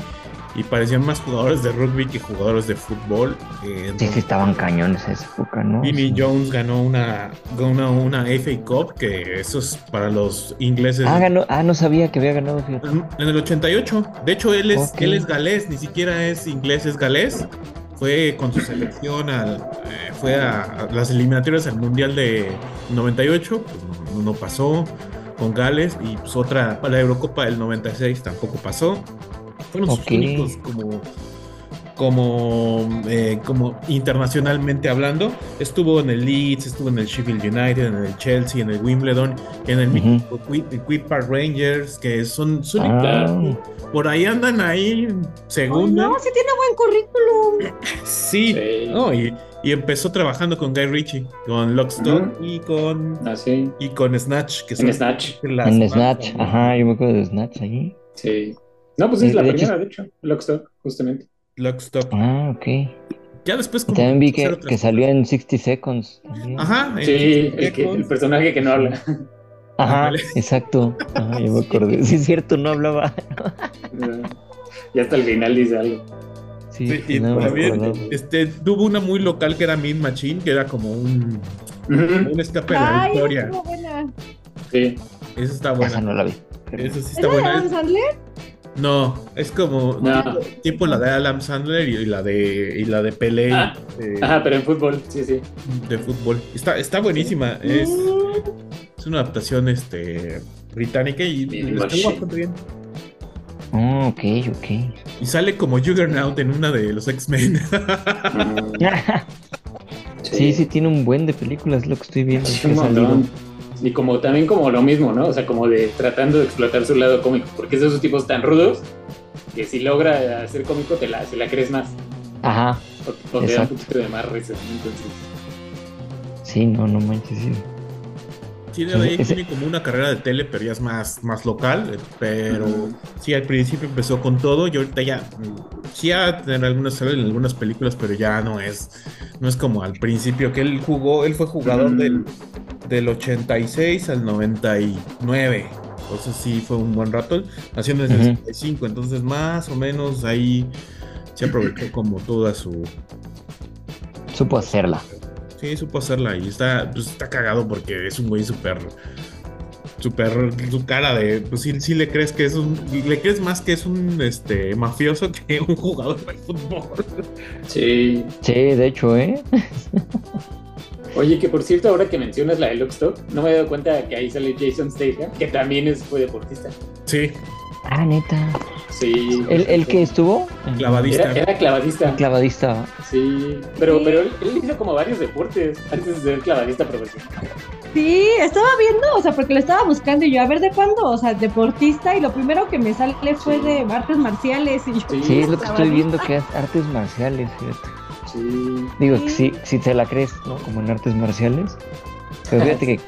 y parecían más jugadores de rugby que jugadores de fútbol. eh, Sí, sí, estaban cañones esa época, ¿no? Vinnie Sí. Jones ganó una, ganó una FA Cup, que eso es para los ingleses. Ah, ganó, ah, no sabía que había ganado, fíjate. En el 88. De hecho, él es, Ok. él es galés, ni siquiera es inglés, es galés. Fue con su selección, al, eh, fue a, a las eliminatorias al Mundial de 98, pues no, no pasó. con Gales y pues otra para la Eurocopa del 96 tampoco pasó. Fueron sus Ok. únicos como como eh, como internacionalmente hablando. Estuvo en el Leeds, estuvo en el Sheffield United, en el Chelsea, en el Wimbledon, en el Park Rangers, que son, son Ah, por ahí andan ahí segunda. no, sí tiene buen currículum. Sí, Sí. no, y, y empezó trabajando con Guy Ritchie, con Lockstock y con Así. y con Snatch, que En son Snatch. las en Snatch, ajá, yo me acuerdo de Snatch ahí. Sí. No, pues es la de hecho- primera, de hecho. Lockstock, justamente. Lockstock. Ah, ok. Ya después como también vi que, que salió en 60 Seconds. también. Ajá, Sí, el, que- Seconds. el personaje que no habla. Ajá, exacto. Ajá, yo me acordé. Sí, es cierto, no hablaba. y hasta el final dice algo. Sí, Sí, y no también este, tuvo una muy local que era Mean Machine, que era como un, un escape de la buena. Sí. Esa está Esa buena. no la vi. pero- Esa sí ¿Es está la de buena. Adam Sandler? No, es como No. tipo la de Adam Sandler y la de y la de Pelé Ah, de, Ajá, pero en fútbol, sí, sí. de fútbol. Está, está buenísima. Es, Mm, es una adaptación este británica y Machine. bastante bien. Oh, ok, ok. Y sale como Juggernaut en una de los X-Men. [LAUGHS] [LAUGHS] Sí, sí, tiene un buen de películas, lo que estoy viendo. Sí, que Y como también como lo mismo, ¿no? O sea, como de tratando de explotar su lado cómico, porque es de esos tipos tan rudos que si logra hacer cómico te la, se la crees más. Ajá, O, o te da un poquito de más risa. sí, no, no manches. Sí. Tiene, ahí tiene como una carrera de tele, pero ya es más, más local. eh, Pero sí, al principio empezó con todo y ahorita ya mm, sí ha tener algunas sale en algunas películas, pero ya no es, no es como al principio que él jugó, él fue jugador Mm. del, del 86 al 99. Entonces sí fue un buen rato. Nació en el Ujú. 65, entonces más o menos ahí se aprovechó como toda su, Supo hacerla. Sí, supo hacerla y está, pues, está cagado porque es un güey súper, súper, su cara de, pues sí, sí le crees que es un, le crees más que es un, este, mafioso que [LAUGHS] un jugador de fútbol. sí. Sí, de hecho, ¿eh? Oye, que por cierto, ahora que mencionas la de Lockstock, no me he dado cuenta que ahí sale Jason Statham, que también es, fue deportista. Sí, Ah, neta. Sí. ¿El, el que estuvo? clavadista. Era, era clavadista. Clavadista. Sí, pero, Sí. pero él, él hizo como varios deportes antes de ser clavadista profesional. Sí, estaba viendo, o sea, porque lo estaba buscando y yo, a ver de cuándo, o sea, deportista, y lo primero que me sale fue de artes marciales. Y yo, Sí. Sí, es lo que estoy viendo que es artes marciales, fíjate. Sí. Digo, si, si te la crees, ¿no? Como en artes marciales. Pero fíjate que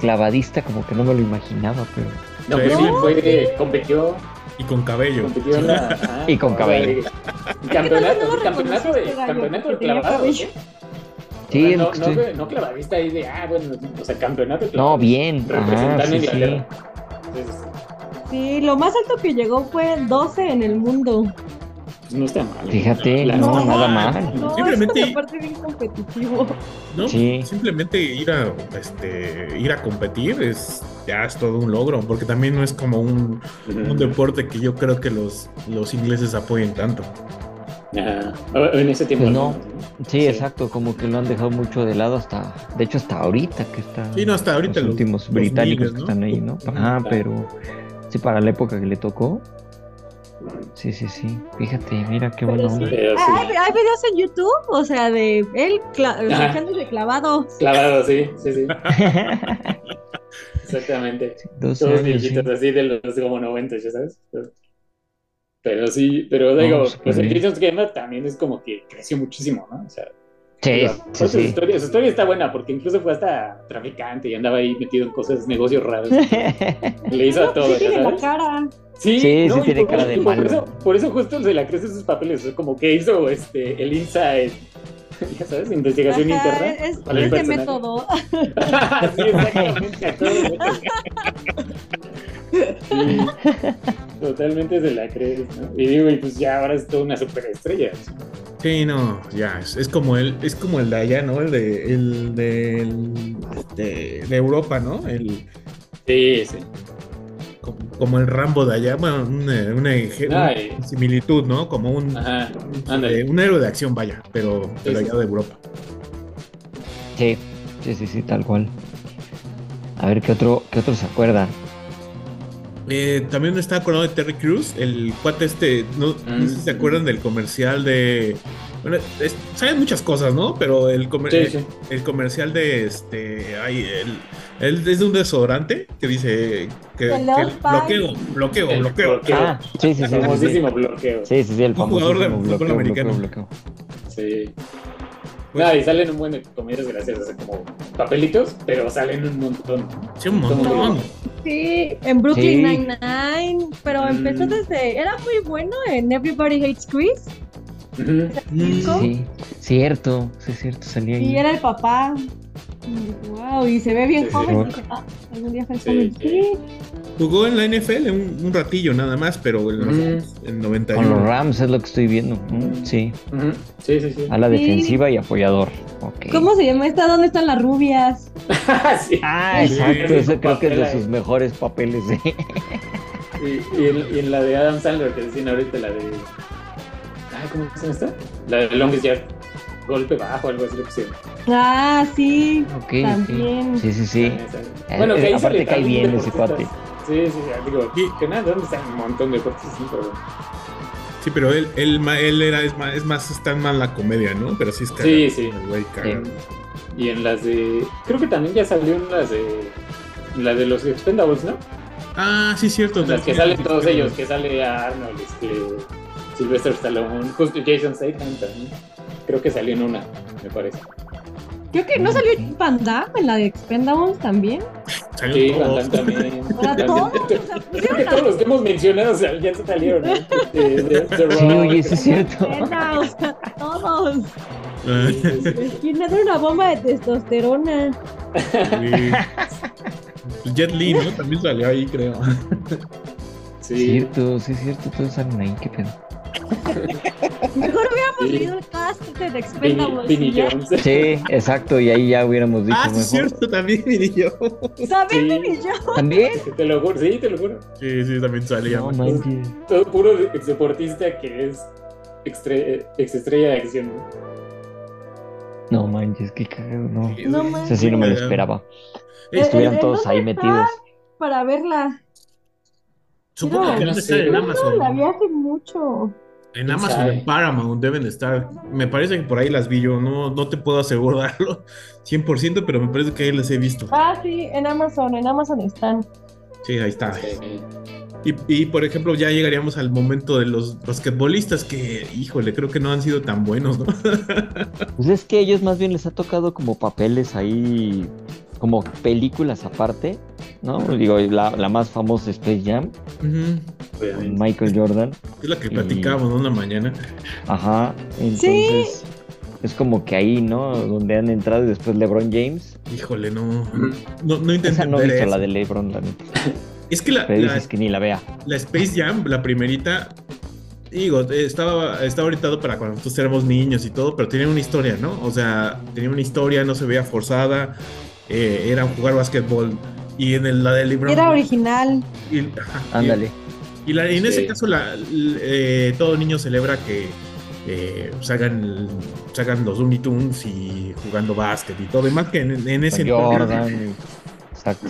clavadista como que no me lo imaginaba, pero... No, Sí. pues sí, fue, compitió, Y con cabello. compitió en la... ajá, Y con cabello. Campeonato, no campeonato de, campeonato de clavado. ¿eh? Sí, lo no, no, no clavadista ahí de, ah, bueno, o sea, campeonato de No, clavado. bien. Ajá, Representando a sí, sí. Inglaterra. Entonces, Sí, lo más alto que llegó fue 12 en el mundo. No está mal. Fíjate, La- no, no, nada mal. No, Simplemente- es un deporte bien competitivo. ¿no? Sí. Simplemente ir a, este, ir a competir es, ya es todo un logro, porque también no es como un, un deporte que yo creo que los, los ingleses apoyen tanto. En ese tiempo. Pues no. Sí, Sí. exacto, como que lo han dejado mucho de lado hasta, de hecho hasta ahorita que está Sí, no, hasta ahorita los los- últimos los británicos miles, que ¿no? están ahí, ¿no? Claro. pero sí para la época que le tocó. Sí, sí, sí. Fíjate, mira qué sí. Ah, Hay, hay videos en YouTube, o sea, de él cla sacándose clavado. Clavado, sí, sí, sí. [LAUGHS] Exactamente. 12 Todos años, sí. viejitos así de los como 90, ya sabes. Pero sí, pero digo, súper pues el bien. Jason Gamer también es como que creció muchísimo, ¿no? O sea, Sí, digo, sí, pues Su, sí. historia, su historia está buena porque incluso fue hasta traficante y andaba ahí metido en cosas, negocios raros. [LAUGHS] Le hizo a todo, Sí ¿ya tiene la sabes? cara. Sí, Sí, no, sí y tiene por- cara de y por malo. Eso, por eso justo se le crece sus papeles, es como que hizo este, el Inside, [LAUGHS] ya sabes, investigación Ajá, interna. es, para el es de método. [LAUGHS] [LAUGHS] sí, exactamente. Sí, totalmente se la crees, ¿no? Y digo, y pues ya ahora es toda una superestrella. Sí, no, ya, es, es como el, es como el de allá, ¿no? El de, el de, el de, de Europa, ¿no? El, Sí, sí. Como, el Rambo de allá, bueno, una, una, una Ay. similitud, ¿no? Como un, Ajá, eh, un héroe de acción, vaya, pero, pero sí. allá de Europa. Sí, sí, sí, sí, tal cual. A ver, ¿qué otro, qué otro se acuerdan? Eh, también me estaba acordando de Terry Crews, el cuate este, no, no sé si se Mm. acuerdan del comercial de... Bueno, es- saben muchas cosas, ¿no? Pero el, comer- Sí, eh, sí. el comercial de este... Ay, el, el- es de un desodorante que dice que, que bloqueo, bloqueo, El bloqueo. bloqueo. Ah, sí, sí, sí. sí, sí. famosísimo bloqueo. Sí, sí, sí, el Un jugador de famosísimo fútbol bloqueo, americano. bloqueo, bloqueo. Sí. Pues- No, y salen un buen de comedias graciosas, como papelitos, pero salen un montón. Sí, un montón. Sí, en Brooklyn Sí. Nine-Nine, pero Mm. empezó desde. Era muy bueno en Everybody Hates Chris. ¿no? Sí, cierto, sí, cierto, salía ahí. Y era el papá. Wow, y se ve bien Sí, sí. joven. Dije, ah, algún día fue Sí, joven. sí. Sí. Jugó en la NFL un, un ratillo nada más, pero en, los- Mm. en Con los 91. Rams es lo que estoy viendo. Mm, Sí. Sí, sí, sí. a la Sí. defensiva y apoyador. ¿Cómo se llama esta? ¿Dónde están las rubias? [LAUGHS] sí. Ah, Sí. exacto, ese creo que es de sus mejores papeles. ¿eh? Y, y en, y en la de Adam Sandler que decían ahorita, la de. Ay, ¿Cómo se llama esta? La de Longest Yard. Golpe bajo, algo así lo pusieron. Ah, sí. También. Sí, sí, sí. Eh, Bueno, que eh, ahí aparte sale cae bien ese cuate. Sí, sí, sí. Digo, Sí. que nada, ¿dónde están un montón de deportistas? Sí, pero. Sí, pero él, él, ma- él era, es más, es más, está más la comedia, ¿no? Pero sí es cagado. Sí, sí. El güey cagado. Y en las de. Creo que también ya salió en las de. La de los Expendables, ¿no? Ah, sí, cierto. En las que salen todos ellos, que sale Arnold, este, Sylvester Stallone, justo Jason Statham también. Creo que salió en una, me parece. Creo que no salió Van Damme en la de Expendables también. Salió Sí. Van Damme también. [LAUGHS] Para todos, o sea, Creo que todos los que hemos mencionado o sea, ya salieron, ¿no? [LAUGHS] De- de- de Sí, oye, sí es cierto. Neta, o sea, todos. Ah, ¿Quién le da una bomba de testosterona? sí. Jet Li, ¿no? También salió ahí, creo. Sí, Sí, cierto, sí es cierto, todos salen ahí, qué pedo. [LAUGHS] Mejor hubiéramos Sí. leído el cast de Vinny. Vinny. Jones. Sí, exacto, y ahí ya hubiéramos dicho Ah, sí, mejor. es cierto, también, y yo. ¿Sabes, Sí. Vinny yo? ¿También? Te lo juro, sí, te lo juro. Sí, sí, también salía. No man. Todo puro ex deportista que es extre- ex estrella de acción. ¿no? Manches, qué cagado, no. No manches. Ese sí no me lo esperaba. Eh, Estuvieran ¿en todos ahí metidos. Para verla. Supongo que no estar en No, Amazon. la vi hace mucho. En ¿Quién Amazon, sabe? en Paramount deben de estar. Me parece que por ahí las vi yo. No, no te puedo asegurarlo [LAUGHS] 100%, pero me parece que ahí las he visto. Ah, sí, en Amazon, en Amazon están. Sí, ahí está. Sí. Y, y, por ejemplo, ya llegaríamos al momento de los basquetbolistas que, híjole, creo que no han sido tan buenos, ¿no? [LAUGHS] Pues es que a ellos más bien les ha tocado como papeles ahí, como películas aparte, ¿no? Digo, la, la más famosa es Space Jam, con Michael Jordan. Es la que Y- platicábamos ¿no? una mañana. Ajá, entonces es como que ahí, ¿no? Donde han entrado y después LeBron James. Híjole, no. No, no intenté Esa no he visto la de LeBron, la neta. Es que la, Pero la, dices que ni la vea. la Space Jam, la primerita, digo, estaba, estaba orientado para cuando nosotros éramos niños y todo, pero tenía una historia, ¿no? O sea, tenía una historia, no se veía forzada, eh, era jugar básquetbol. Y en el, la de LeBron. Era original. y- y- Ándale. Y la- en ese caso, la, eh, todo niño celebra que eh, sacan, sacan los Looney Tunes y jugando básquet y todo. Y más que en, en ese entonces- Jordan. Exacto.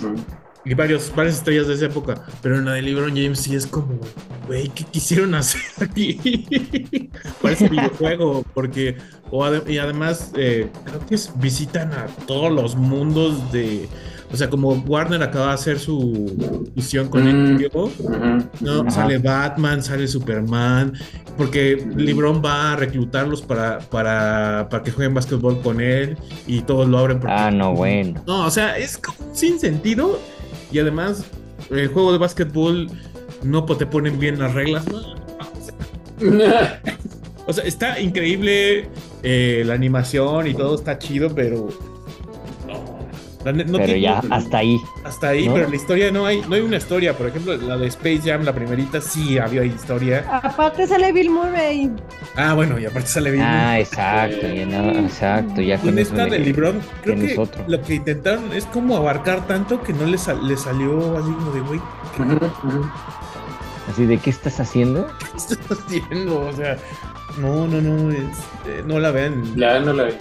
Y varios, varias estrellas de esa época. Pero en la de LeBron James sí es como, güey, ¿qué quisieron hacer [LAUGHS] aquí? Parece videojuego, porque, o y además, eh, creo que es- visitan a todos los mundos de. O sea, como Warner acaba de hacer su fusión con Mm. Ujú. ¿no? Ajá. Sale Batman, sale Superman, porque LeBron va a reclutarlos para, para, para que jueguen básquetbol con él y todos lo abren porque Ah, no, bueno. no, o sea, es como sin sentido. Y además, el juego de básquetbol no te ponen bien las reglas. ¿no? [LAUGHS] O sea, está increíble eh, la animación y todo está chido, pero. La no Pero tiene- ya, hasta ahí. Hasta ahí, ¿no? pero la historia no hay, no hay una historia. Por ejemplo, la de Space Jam, la primerita, sí había historia. Aparte sale Bill Murray. Ah, bueno, y aparte sale bien. Ah, exacto, ya no, exacto, ya con en esta de- de LeBron, creo que otro. lo que intentaron es como abarcar tanto que no le, sal- le salió así como de, güey, ¿qué. Así de, ¿qué estás haciendo? [LAUGHS] estás haciendo? O sea, no, no, no, es- eh, no la vean. Ya no la vi.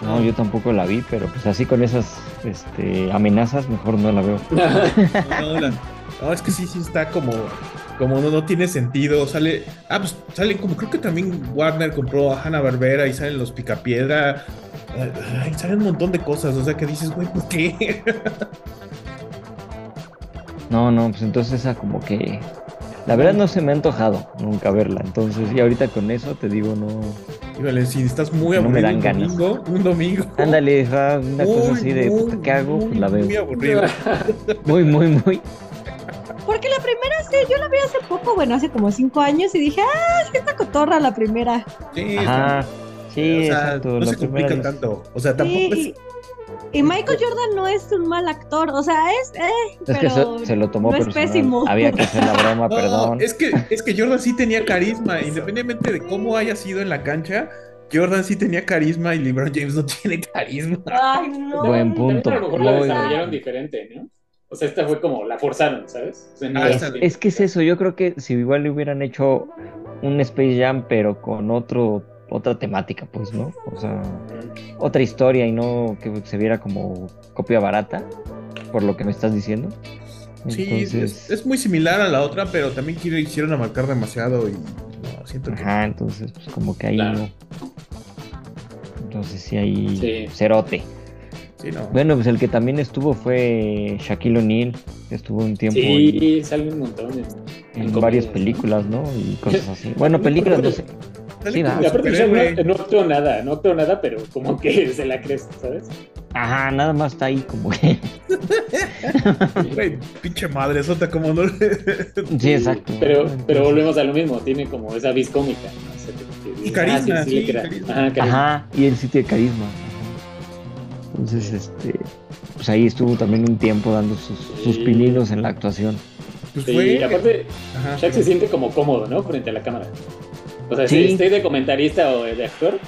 No, yo tampoco la vi, pero pues así con esas este, amenazas, mejor no la veo. [LAUGHS] No, la- no, es que sí, sí está como, como no, no tiene sentido. Sale, ah, pues salen como creo que también Warner compró a Hanna Barbera y salen los Picapiedra. Ay, salen un montón de cosas, o sea que dices, güey, ¿por qué? [LAUGHS] No, no, pues entonces esa como que... La verdad no se me ha antojado nunca verla, entonces y ahorita con eso te digo no... Híjole, si estás muy No me aburrido dan un ganas. domingo, un domingo. Ándale, una cosa muy, así de muy, puta, ¿qué hago? Pues la muy, Muy veo. aburrido. [LAUGHS] Muy, muy, muy. Porque la primera sí, yo la vi hace poco, bueno, hace como cinco años y dije, ah, sí está cotorra la primera. Sí, Ajá. Sí, o sea, exacto. no la se complica vez. tanto. O sea, tampoco Sí, es. Y, Michael Jordan no es un mal actor, o sea, es, eh, Es que se, se lo tomó no es personal. pésimo. Había que hacer la broma, [LAUGHS] No, perdón. es que, es que Jordan sí tenía carisma, independientemente de cómo haya sido en la cancha. Jordan sí tenía carisma y LeBron James no [LAUGHS] tiene carisma. Ay, no. [LAUGHS] Buen punto. También a lo mejor la desarrollaron diferente, ¿no? O sea, esta fue como la forzaron, ¿sabes? O sea, no Ah, es-. Es que es eso, yo creo que si igual le hubieran hecho un Space Jam, pero con otro, otra temática, pues, ¿no? O sea, otra historia y no que se viera como copia barata, por lo que me estás diciendo. Sí, Entonces, es, es muy similar a la otra, pero también hicieron amarcar demasiado y no, siento que. ajá, entonces, pues como que ahí Claro. no. Entonces sí hay Sí. cerote. Sí, no. Bueno, pues el que también estuvo fue Shaquille O'Neal, que estuvo un tiempo en, Sí, un montón. de- en en varias películas, ¿no? Y cosas [LAUGHS] así. Bueno, películas no sé. Sí, no, no actuó nada, no actuó nada, pero como que [LAUGHS] se la crees, ¿sabes? Ajá, nada más está ahí como que. [LAUGHS] Güey, pinche madre, sota como no. [LAUGHS] Sí, exacto. Pero, Entonces- pero volvemos a lo mismo, tiene como esa vis cómica. ¿no? O sea, que- que Y dices, carisma, sí, sí le sí, crea. carisma. Ajá, carisma. Ajá, y él sí tiene carisma. Entonces, este. Pues ahí estuvo también un tiempo dando sus, sus pininos en la actuación. Pues Sí, fue. y aparte, Ajá. Shaq se siente como cómodo, ¿no? Frente a la cámara. O sea, Sí. si estoy de comentarista o de actor,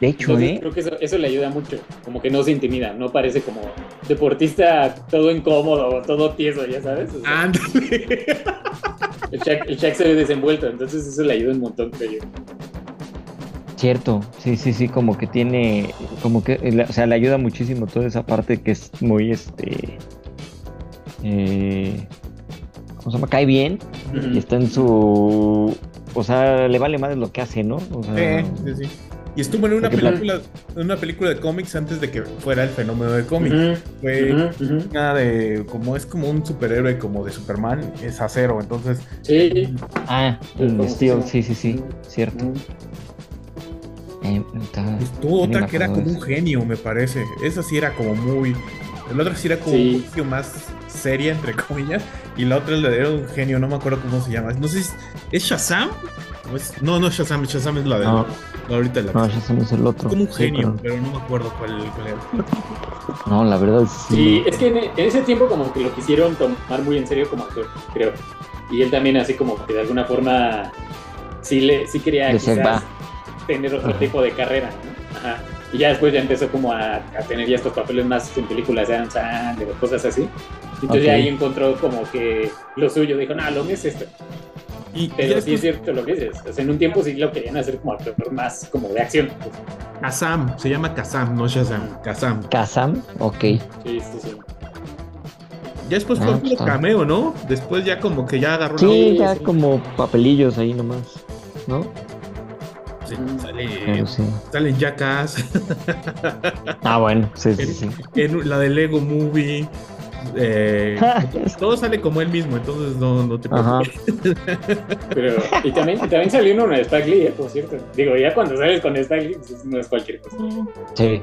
De hecho, entonces ¿eh? creo que eso, eso le ayuda mucho. Como que no se intimida, no parece como deportista todo incómodo, todo tieso, ya sabes. O sea, Ándale. [LAUGHS] el, Shaq, el Shaq se ve desenvuelto, entonces eso le ayuda un montón, creo yo. Cierto, sí, sí, sí, como que tiene, como que, le- o sea, le ayuda muchísimo toda esa parte que es muy, este, eh, ¿cómo se llama? Cae bien y está en su, o sea, le vale más lo que hace, ¿no? O sea, Sí, sí, sí. Y estuvo en una película, en una película de cómics antes de que fuera el fenómeno de cómics. Fue ujú. una de, como es como un superhéroe como de Superman, es acero, entonces Sí. ah, el famosísimo. sí, sí, sí, cierto. Eh, está- estuvo otra que era como un genio, me parece. Esa sí era como muy, la otra sí era como Sí. un poquito más seria entre comillas y la otra era un genio, no me acuerdo cómo se llama. No sé, si- ¿es Shazam? ¿O es- No, no es Shazam, Shazam es la de No. la ahorita la No, me hizo el otro. como un Sí, genio, pero- pero no me acuerdo cuál, cuál era. no, la verdad sí. Sí, es que en, en ese tiempo como que lo quisieron tomar muy en serio como actor, creo. Y él también así como que de alguna forma sí, le, sí quería quizás tener otro Ajá. tipo de carrera, ¿no? Ajá. Y ya después ya empezó como a, a tener ya estos papeles más en películas de Adam Sandler o cosas así. Entonces ya ahí encontró como que lo suyo, dijo, no, lo mío es esto. Y Pero sí es cierto lo que dices. O sea, en un tiempo sí lo querían hacer como actor más como de acción. Kazam, se llama Kazam, no Shazam, Kazam. Kazam, ok. Sí, sí, sí. Ya después Ah, fue puro está. cameo, ¿no? Después ya como que ya agarró Sí, Sí, ya sí. como papelillos ahí nomás, ¿no? Sí, sale, sí. sale en Jackass, Ah, bueno, sí, sí, sí. en la de Lego Movie. eh, [LAUGHS] todo sale como él mismo, entonces no, no te preocupes. Pero, y también, y también salió uno de Spike Lee, eh, por cierto. Digo, ya cuando sales con Spike Lee, pues, no es cualquier cosa. Sí.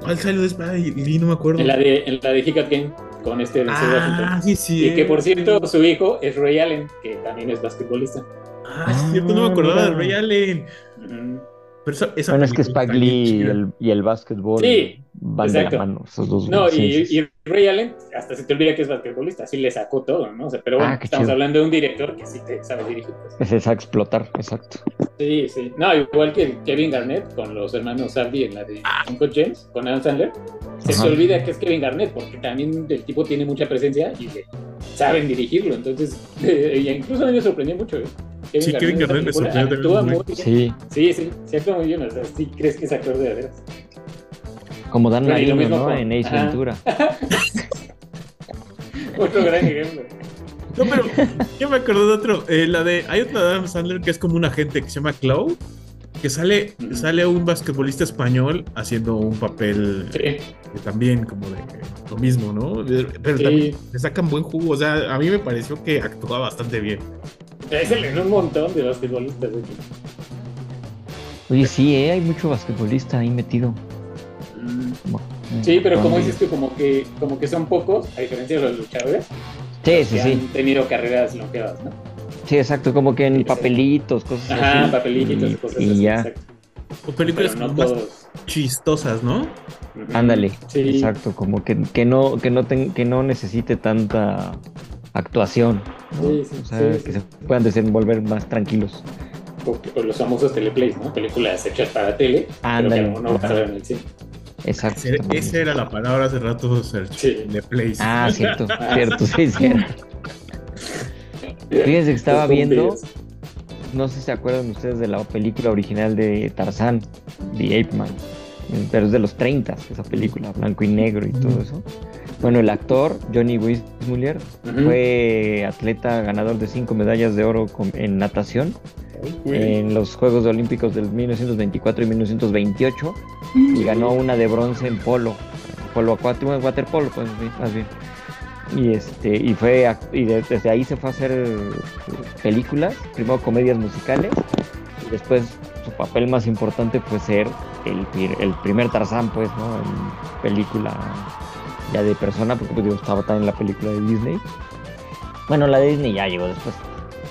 ¿Cuál salió de Spy? Lee? No me acuerdo. En la de, en la de Hiccup Game, con este ah, sí, sí. Y que por cierto, su hijo es Ray Allen, que también es basquetbolista. Ah, es cierto, no me acordaba Ah, de Ray Allen. Pero esa, esa Bueno, es que Spike Lee y el, y el básquetbol Sí, van de exacto. la mano, esos dos. No, y, y Ray Allen, hasta se te olvida que es basquetbolista, así le sacó todo, ¿no? O sea, pero bueno, Ah, qué estamos chido. hablando de un director que sí te sabe dirigir. pues. Es esa explotar, exacto. Sí, sí. No, igual que Kevin Garnett con los hermanos Sardi en la de Uncle James, con Adam Sandler. Se Ajá. te olvida que es Kevin Garnett, porque también el tipo tiene mucha presencia y saben dirigirlo. Entonces, y [LAUGHS] incluso a mí me sorprendió mucho, ¿eh? Sí, Kevin Garnett me película sorprendió también actúa muy-. Sí, Sí, sí, se actúa muy bien. O sea, sí crees que es actor de veras. Como Dan lo Marino, mismo ¿no? En Ace. Ventura. [LAUGHS] Otro gran ejemplo. No, pero yo me acordé de otro. eh, la de. Hay otra de Adam Sandler que es como un agente que se llama Cloud. Que sale, Ujú. sale un basquetbolista español haciendo un papel Sí, que también como de lo mismo, ¿no? Pero Sí. también le sacan buen jugo. O sea, a mí me pareció que actuaba bastante bien. Es el en un montón de basquetbolistas. de hecho. Oye, sí, ¿eh? hay mucho basquetbolista ahí metido. Como- Sí, pero como dices tú, como que, como que son pocos, a diferencia de los luchadores, Sí, sí, que sí. han tenido carreras longevas, ¿no? Sí, exacto, como que en Sí. papelitos, cosas Ajá, así. papelitos y y, cosas y así. ya. exacto. O películas Pero no más todos. chistosas, ¿no? Ándale, Sí, exacto, como que, que no, que no ten- que no necesite tanta actuación. ¿no? Sí, sí, o sea, sí, que sí. se puedan desenvolver más tranquilos. o, o los famosos teleplays, ¿no? Películas hechas para tele, Ándale, pero que no vas a ver en el cine. Exacto. Esa era la palabra hace rato, Sergio. Sí. De Place. Ah, [LAUGHS] cierto, cierto, sí, cierto. Fíjense que estaba viendo, no sé si se acuerdan ustedes de la película original de Tarzán, The Ape Man, pero es de los 30, esa película, blanco y negro y todo eso. Bueno, el actor Johnny Weissmuller Ujú. fue atleta ganador de cinco medallas de oro con- en natación en los Juegos Olímpicos del 1924 y 1928 y ganó una de bronce en polo, polo acuático, en waterpolo, pues más bien. Y este y fue y de- desde ahí se fue a hacer eh, películas, primero comedias musicales y después su papel más importante fue ser el, el primer Tarzán, pues, ¿no? En película ya de persona, porque pues, digo, estaba también en la película de Disney. Bueno, la de Disney ya llegó después.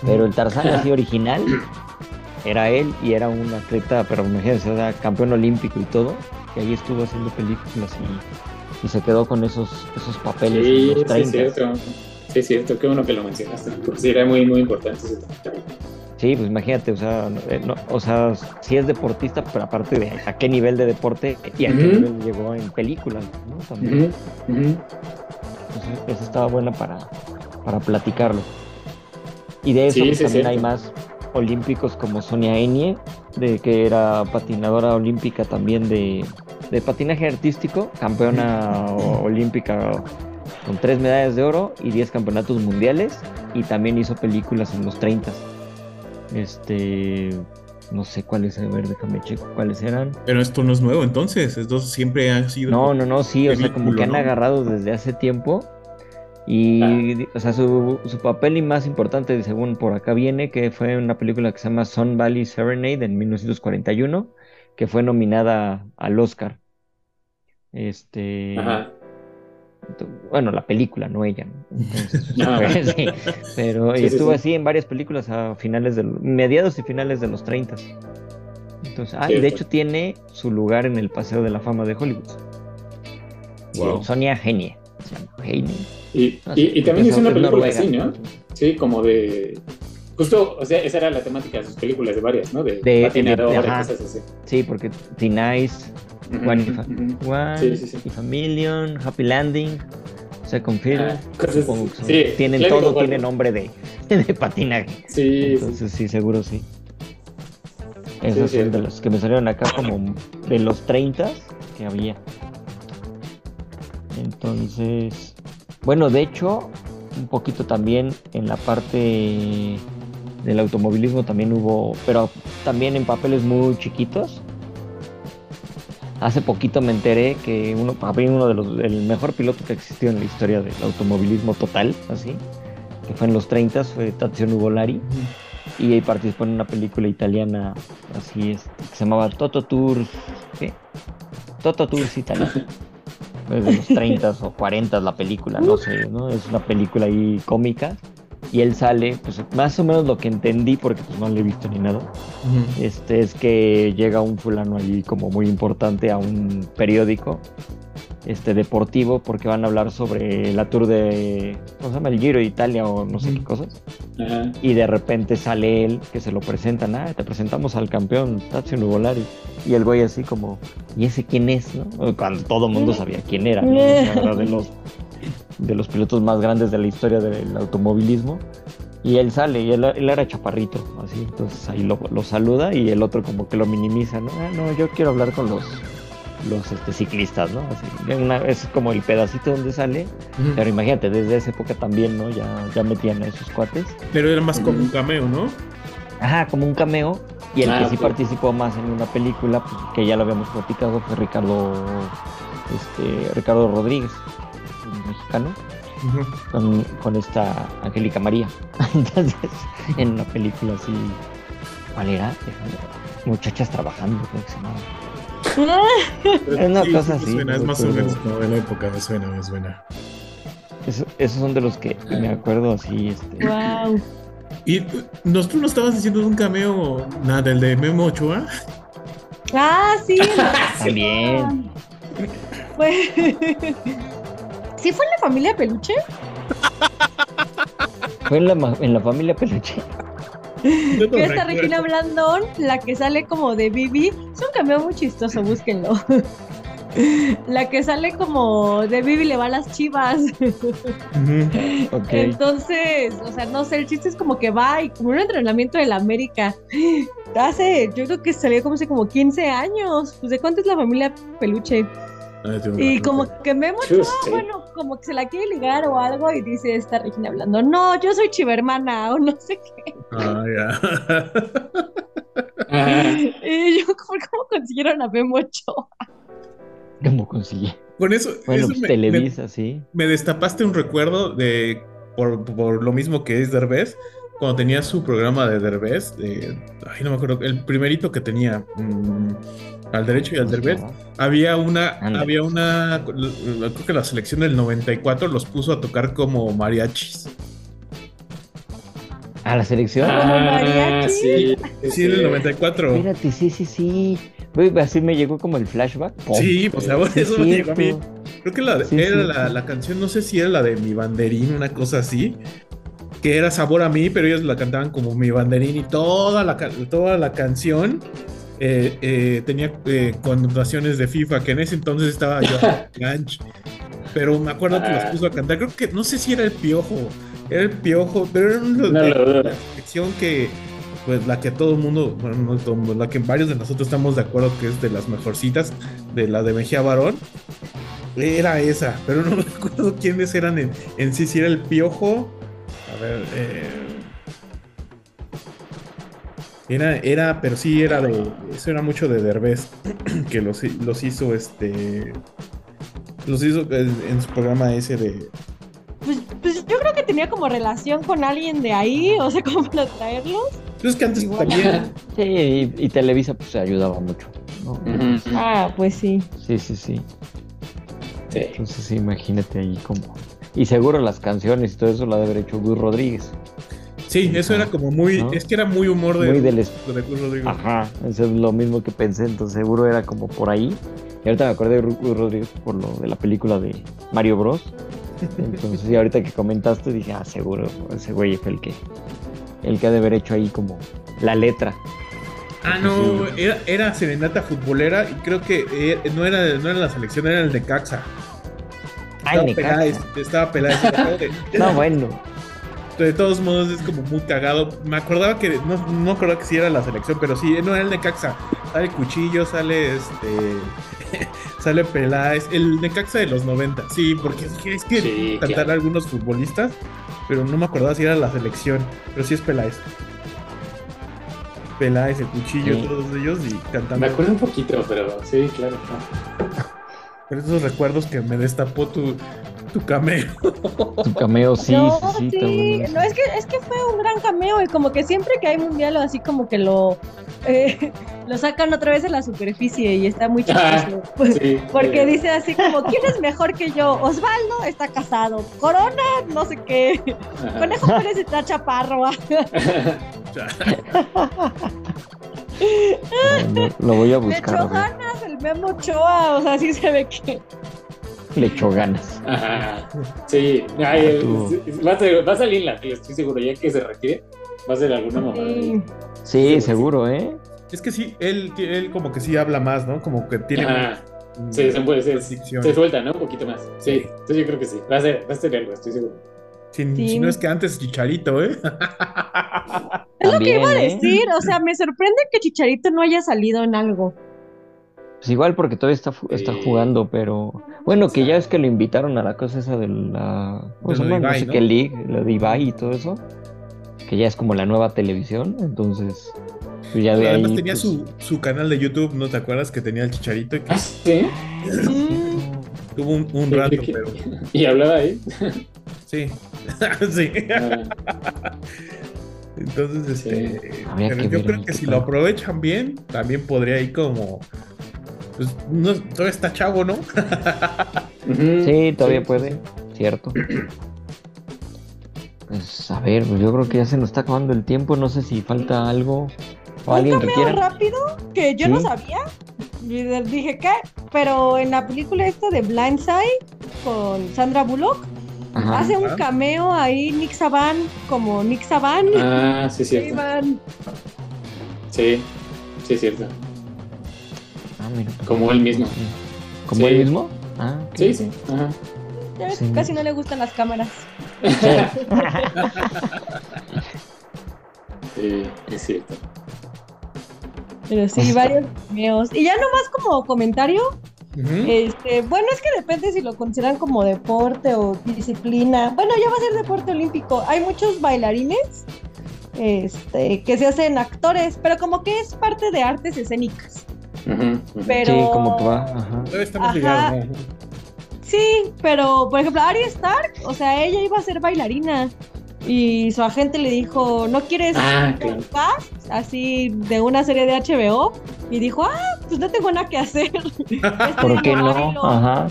Pero el Tarzán así [LAUGHS] original era él y era un atleta, pero imagínense, era campeón olímpico y todo, y ahí estuvo haciendo películas y, y se quedó con esos, esos papeles Sí, sí, es 30. cierto. Sí, es cierto. Qué bueno que lo mencionaste. Porque sí, era muy, muy importante ese. Sí, pues imagínate, o sea, no- eh, no, o sea, sí es deportista, pero aparte de a qué nivel de deporte y a qué nivel llegó en películas, ¿no? También. Entonces, eso estaba buena para, para platicarlo. Y de eso Sí, pues, sí, también hay más olímpicos como Sonia Enie, de que era patinadora olímpica también de, de patinaje artístico, campeona olímpica con tres medallas de oro y 10 campeonatos mundiales, y también hizo películas en los 30. Este, no sé cuáles, a ver, déjame checo cuáles eran. Pero esto no es nuevo, entonces. Esto siempre ha sido. No, no, no, sí, o sea, como que han ¿no? agarrado desde hace tiempo. Y, Ah. o sea, su, su papel y más importante, según por acá viene, que fue una película que se llama Sun Valley Serenade en 1941, que fue nominada al Oscar. Este, Ajá. Bueno, la película, no ella. ¿no? Entonces, Ah. [LAUGHS] [LAUGHS] pues, sí, pero Sí, sí, estuvo sí. así en varias películas a finales de los, mediados y finales de los 30. Entonces, ah, y de hecho tiene su lugar en el Paseo de la Fama de Hollywood. Wow. Sonia Genie. Genie. Y, Ah, y, también es- hizo una película noruega. así, ¿no? Sí, como de. Justo, o sea, esa era la temática de sus películas, de varias, ¿no? De, De- patinador, de- cosas así. Sí, porque The Nice, Ujú, One, If a, ujú. One Sí, sí, sí. If a Million, Happy Landing, Second Film. Ah, son- tienen todo, juego. tiene nombre de, [LAUGHS] de patinaje. Sí. Entonces sí, seguro sí. Esas son de las que me salieron acá como de los 30 que había. Entonces, bueno, de hecho, un poquito también en la parte del automovilismo también hubo, pero también en papeles muy chiquitos. Hace poquito me enteré que uno, para mí uno de los, el mejor piloto que existió en la historia del automovilismo total, así, que fue en los 30 fue Tazio Nuvolari. Y ahí participó en una película italiana así es que se llamaba Toto Tours ¿qué? Toto Tours Italia. Es de los 30 o 40 la película no sé no es una película ahí cómica y él sale pues más o menos lo que entendí porque pues no le he visto ni nada este es que llega un fulano allí como muy importante a un periódico este deportivo porque van a hablar sobre la tour de ¿cómo se llama? el Giro de Italia o no sé qué cosas y de repente sale él que se lo presentan, ah, te presentamos al campeón Tazio Nuvolari y el güey así como, ¿y ese quién es? no? Cuando todo el mundo sabía quién era, ¿no? O sea, era de los de los pilotos más grandes de la historia del automovilismo y él sale y él, él era chaparrito, así, entonces ahí lo, lo saluda y el otro como que lo minimiza, ¿no? Ah, no, yo quiero hablar con los los este, ciclistas, ¿no? Así, una- es como el pedacito donde sale, Ujú. pero imagínate, desde esa época también, ¿no? Ya, ya metían a esos cuates. Pero era más como un cameo, ¿no? Ajá, como un cameo. Y el Ah, que sí participó más en una película, pues, que ya lo habíamos platicado, fue Ricardo, este, Ricardo Rodríguez, el mexicano, Ujú. con, con esta Angélica María. [LAUGHS] Entonces, en una película así, ¿cuál era? Muchachas trabajando, creo que se llamaba. Es [LAUGHS] una Sí, cosa sí, así. suena, es más o menos como de la época, me suena, me suena. Eso- esos son de los que me acuerdo así, este. Wow. Y uh, nos, tú no estabas diciendo un cameo, nada, del de Memo Ochoa. Ah, sí. [LAUGHS] También. Pues... ¿Sí fue en la familia Peluche? Fue en la, en la familia Peluche. Yo no Que esta recuerdo. Regina Blandón, la que sale como de Bibi, es un cameo muy chistoso, búsquenlo. [LAUGHS] La que sale como de Bibi le va a las chivas. Entonces, o sea, no sé, el chiste es como que va y como un entrenamiento de la América. [GASPS] Hace, yo creo que salió como hace como 15 años. Pues de cuánto es la familia Peluche. Ah, Y como que Memo bueno, como que se la quiere ligar o algo y dice esta Regina hablando, no, yo soy chivermana [LAUGHS] o no sé qué. Ah, ya. Ajá. [LAUGHS] Y yo, ¿cómo, cómo consiguieron a Memo Ochoa? ¿Cómo conseguí? Con eso, Bueno, eso pues me- Televisa, sí. me, destapaste un recuerdo de, por, por lo mismo que es Derbez, cuando tenía su programa de Derbez, de, ay, no me acuerdo, el primerito que tenía, mm, al derecho y al Derbez, había una, había una, creo que la selección del 94 los puso a tocar como mariachis. ¿A la selección? ¿Como Ah, mariachi? sí. Sí, en el 94. Espérate, sí, sí, sí. Así me llegó como el flashback. ¡Pum! Sí, o sea, Sí, eso es me llegó a mí. Creo que la, Sí, era sí. la, la canción, no sé si era la de Mi Banderín, una cosa así, que era sabor a mí, pero ellos la cantaban como Mi Banderín y toda la, toda la canción eh, eh, tenía eh, connotaciones de FIFA, que en ese entonces estaba yo [LAUGHS] ganch. Pero me acuerdo que los puso a cantar, creo que no sé si era el piojo, era el piojo, pero era un- No selección que, pues la que todo el mundo, bueno, no todo el mundo, la que varios de nosotros estamos de acuerdo que es de las mejorcitas, de la de Mejía Barón, era esa, pero no [LAUGHS] recuerdo quiénes eran en, en sí, si era el piojo, a ver, eh, era, era, pero sí era de, eso era mucho de Derbez, [CLEARS THROAT] que los, los hizo este, los hizo en, en su programa ese de, Pues, pues yo creo que tenía como relación con alguien de ahí, [LAUGHS] o sea, como para traerlos. pues que antes Igual. también, Sí, y, y Televisa pues ayudaba mucho. ¿no? Ah, pues sí. Sí, sí, sí. Sí. Entonces imagínate ahí como... Y seguro las canciones y todo eso lo ha de haber hecho Luis Rodríguez. Sí, eso era como muy, ¿No? es que era muy humor de, Muy del de Cruz Rodrigo. Ajá, eso es lo mismo que pensé, entonces seguro era como por ahí. Y ahorita me acordé de Ru- Luis Rodríguez por lo de la película de Mario Bros. Entonces, y ahorita que comentaste dije, ah, seguro, ese güey fue el que, el que ha de haber hecho ahí como la letra. Ah, no, era, era serenata futbolera y creo que eh, no, era, no era la selección, era el de Caxa. Ay, Estaba. Peláez, estaba [LAUGHS] de- No, bueno. De todos modos es como muy cagado. Me acordaba que, no, no me acordaba que sí era la selección, pero sí, no era el Necaxa. Sale Cuchillo, sale este. [LAUGHS] sale Peláez. El Necaxa de los 90. Sí, porque es que, es que Sí, cantar claro. algunos futbolistas, pero no me acordaba si era la selección. Pero sí es Peláez. Peláez, el Cuchillo, Sí. todos ellos y cantando. Me acuerdo un poquito, pero sí, claro. Pero esos recuerdos que me destapó tu, tu cameo. Tu cameo, sí, no, sí, sí. no, es que, es que fue un gran cameo y como que siempre que hay mundial así como que lo, eh, [LAUGHS] lo sacan otra vez a la superficie y está muy chistoso. Sí, Porque eh, dice así como, ¿quién es mejor que yo? Osvaldo está casado, Corona, no sé qué, ajá. Conejo Pérez está chaparro. [LAUGHS] Lo voy a buscar. ver. ganas el Memo Ochoa, o sea, sí se ve que... Le echó ganas. Ajá. Sí, ay, va, a ser- va a salir la tele, estoy seguro, ya que se retire, va a ser alguna mamada. Sí. Sí, seguro, ¿eh? Es que sí, él, él como que sí habla más, ¿no? Como que tiene. Ajá. mm, Sí, se puede. Se suelta, ¿no? Un poquito más. Sí, entonces yo creo que sí. Va a ser, va a ser algo, estoy seguro. Si, Sí. si no es que antes Chicharito, ¿eh? [LAUGHS] Es lo que iba a ¿eh? decir, o sea, me sorprende que Chicharito no haya salido en algo. Pues igual porque todavía está, está jugando, pero bueno, que ya es que lo invitaron a la cosa esa de la, qué league, la de Ibai y todo eso, que ya es como la nueva televisión, entonces, pues ya de Además ahí, tenía pues, su, su canal de YouTube, ¿no te acuerdas? Que tenía el chicharito y que Ah, sí. [LAUGHS] Tuvo un, un Sí, rato, que- pero [LAUGHS] Y hablaba ahí. sí. [LAUGHS] sí. Entonces, Sí. este, pero que yo creo que qué si lo aprovechan bien, también podría ir como, pues, no, todavía está chavo, ¿no? Sí, todavía Sí, puede, cierto. Pues a ver, pues yo creo que ya se nos está acabando el tiempo, no sé si falta algo o Un alguien que cameo quiera. rápido que yo no sabía. Dije, ¿qué? Pero en la película esta de Blindside con Sandra Bullock, Ajá. hace un cameo ahí Nick Saban, como Nick Saban. Ah, sí, cierto. Sí, sí, es cierto. Mira, Como él mismo. ¿Como Sí. él mismo? Ah. Sí, sí. Ajá. Ya ves, Sí. Casi no le gustan las cámaras. [LAUGHS] Sí, es cierto. Pero sí, varios cameos. Y ya nomás como comentario, este, bueno, es que depende si lo consideran como deporte o disciplina. Bueno, ya va a ser deporte olímpico. Hay muchos bailarines este, que se hacen actores, pero como que es parte de artes escénicas. Pero... Sí, como que va, ajá. Todavía estamos Ajá. ligados, ¿no? Sí, pero por ejemplo, Arya Stark, o sea, ella iba a ser bailarina y su agente le dijo, ¿no quieres Ah, un claro. así de una serie de HBO? Y dijo, ah, pues no tengo nada que hacer. [LAUGHS] ¿Por qué no? Bailo. Ajá.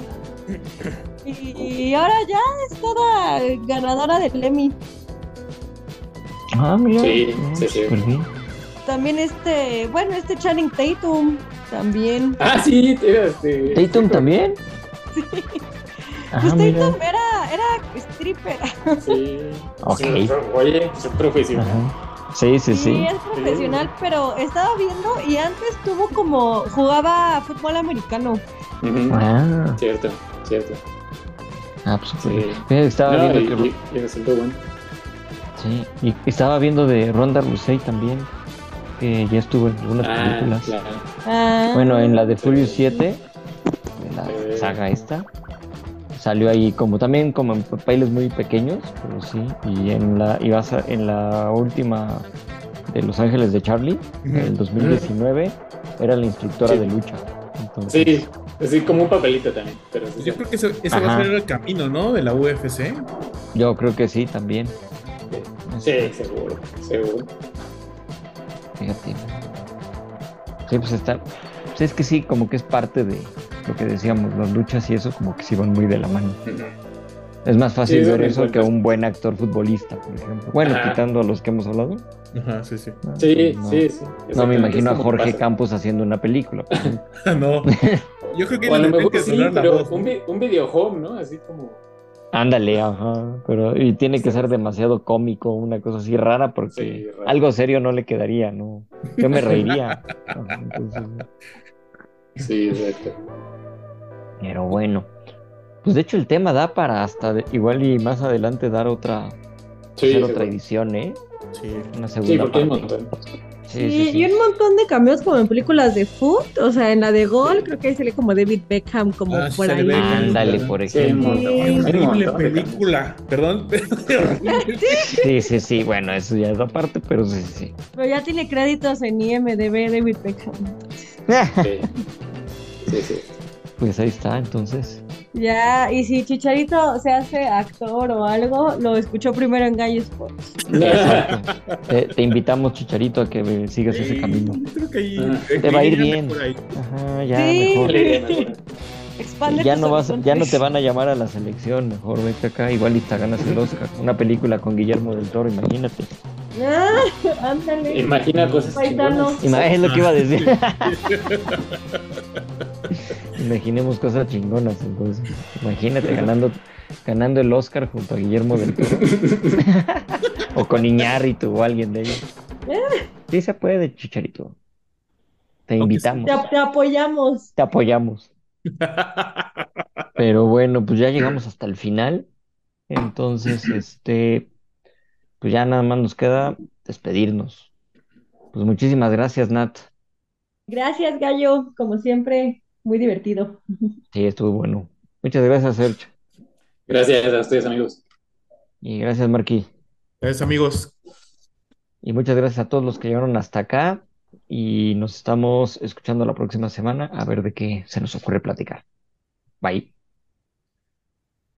Y ahora ya es toda ganadora del Emmy. Ah, mira. Sí, Ah, sí, sí. súper bien. También este, bueno, este Channing Tatum también. Ah, sí, este. ¿Tatum también? Ah, [LAUGHS] Pues. Tatum era, era stripper. Sí. [LAUGHS] Ok. Sí, Oye, es profesional. Ajá. Sí, sí, sí. es profesional, pero estaba viendo y antes tuvo como, jugaba fútbol americano. Ujú. Ah, Cierto, cierto. ah, pues Sí. Estaba No, viendo y, que. y- y bueno. Sí, y estaba viendo de Ronda Rousey también, que ya estuvo en algunas Ah, películas. claro. Ah, Bueno, en la de Furious 7, de la Eh. saga esta, salió ahí como también como en papeles muy pequeños, pero sí, y en la a ser- en la última de Los Ángeles de Charlie, en el 2019, era la instructora Sí. de lucha. Entonces, Sí, así como un papelito también. Pero sí, yo creo que ese, ese va a ser el camino, ¿no? De la UFC. yo creo que sí también. sí, seguro, seguro. Fíjate. Sí, pues está. Pues es que sí, como que es parte de lo que decíamos, las luchas y eso, como que sí van muy de la mano. Es más fácil Sí, eso ver eso que un buen actor futbolista, por ejemplo. Bueno, Ajá. quitando a los que hemos hablado. Ajá, sí, sí. ¿no? Sí, no, sí, sí. No me imagino a Jorge pasa. Campos haciendo una película. por ejemplo. [LAUGHS] no. Yo creo que O a lo mejor sí, la pero voz. un, vi- un video home, ¿no? Así como. Ándale, ajá. Pero, y tiene que ser demasiado cómico, una cosa así rara, porque Sí, algo serio no le quedaría, ¿no? Yo me [LAUGHS] reiría. [LAUGHS] Ajá, entonces, Sí, exacto. pero bueno. Pues de hecho el tema da para hasta de- igual y más adelante dar otra, Sí, hacer otra edición, ¿eh? Sí. Una Sí, segunda porque hay un parte. Sí, Sí, y un montón de cameos como en películas de foot, o sea, en la de Gol, creo que ahí sale como David Beckham, como Ah, por ahí. Ándale, por ejemplo. Horrible película. Perdón. [LAUGHS] Sí, sí, sí, bueno, eso ya es aparte, pero sí, sí. Pero ya tiene créditos en IMDB David Beckham. [LAUGHS] Sí, sí. sí. Pues ahí está, entonces. Ya, y si Chicharito se hace actor o algo, lo escuchó primero en Gallo Sports. Exacto. Te, te invitamos, Chicharito, a que sigas ese camino. Yo Creo que ahí. Ah. Te va a ir bien. Ajá, ya, Sí. mejor. Expande Ya no, vas, ya no te van a llamar a la selección, mejor vete acá, igual y te ganas el Oscar. Una película con Guillermo del Toro, imagínate. Ah, ándale. Imagina cosas chingonas. Es lo que iba a decir. [LAUGHS] Imaginemos cosas chingonas, entonces. Imagínate ganando, ganando el Oscar junto a Guillermo del Toro. [LAUGHS] o con Iñárritu o alguien de ellos. [LAUGHS] Sí se puede, Chicharito. Te invitamos, Te, te apoyamos. te apoyamos. Pero bueno, pues ya llegamos hasta el final. Entonces, este, pues ya nada más nos queda despedirnos. Pues muchísimas gracias, Nat. Gracias, Gallo, como siempre. muy divertido. Sí, estuvo bueno. Muchas gracias, Sergio. Gracias a ustedes, amigos. Y gracias, Marquí. Gracias, amigos. Y muchas gracias a todos los que llegaron hasta acá. Y nos estamos escuchando la próxima semana a ver de qué se nos ocurre platicar. Bye.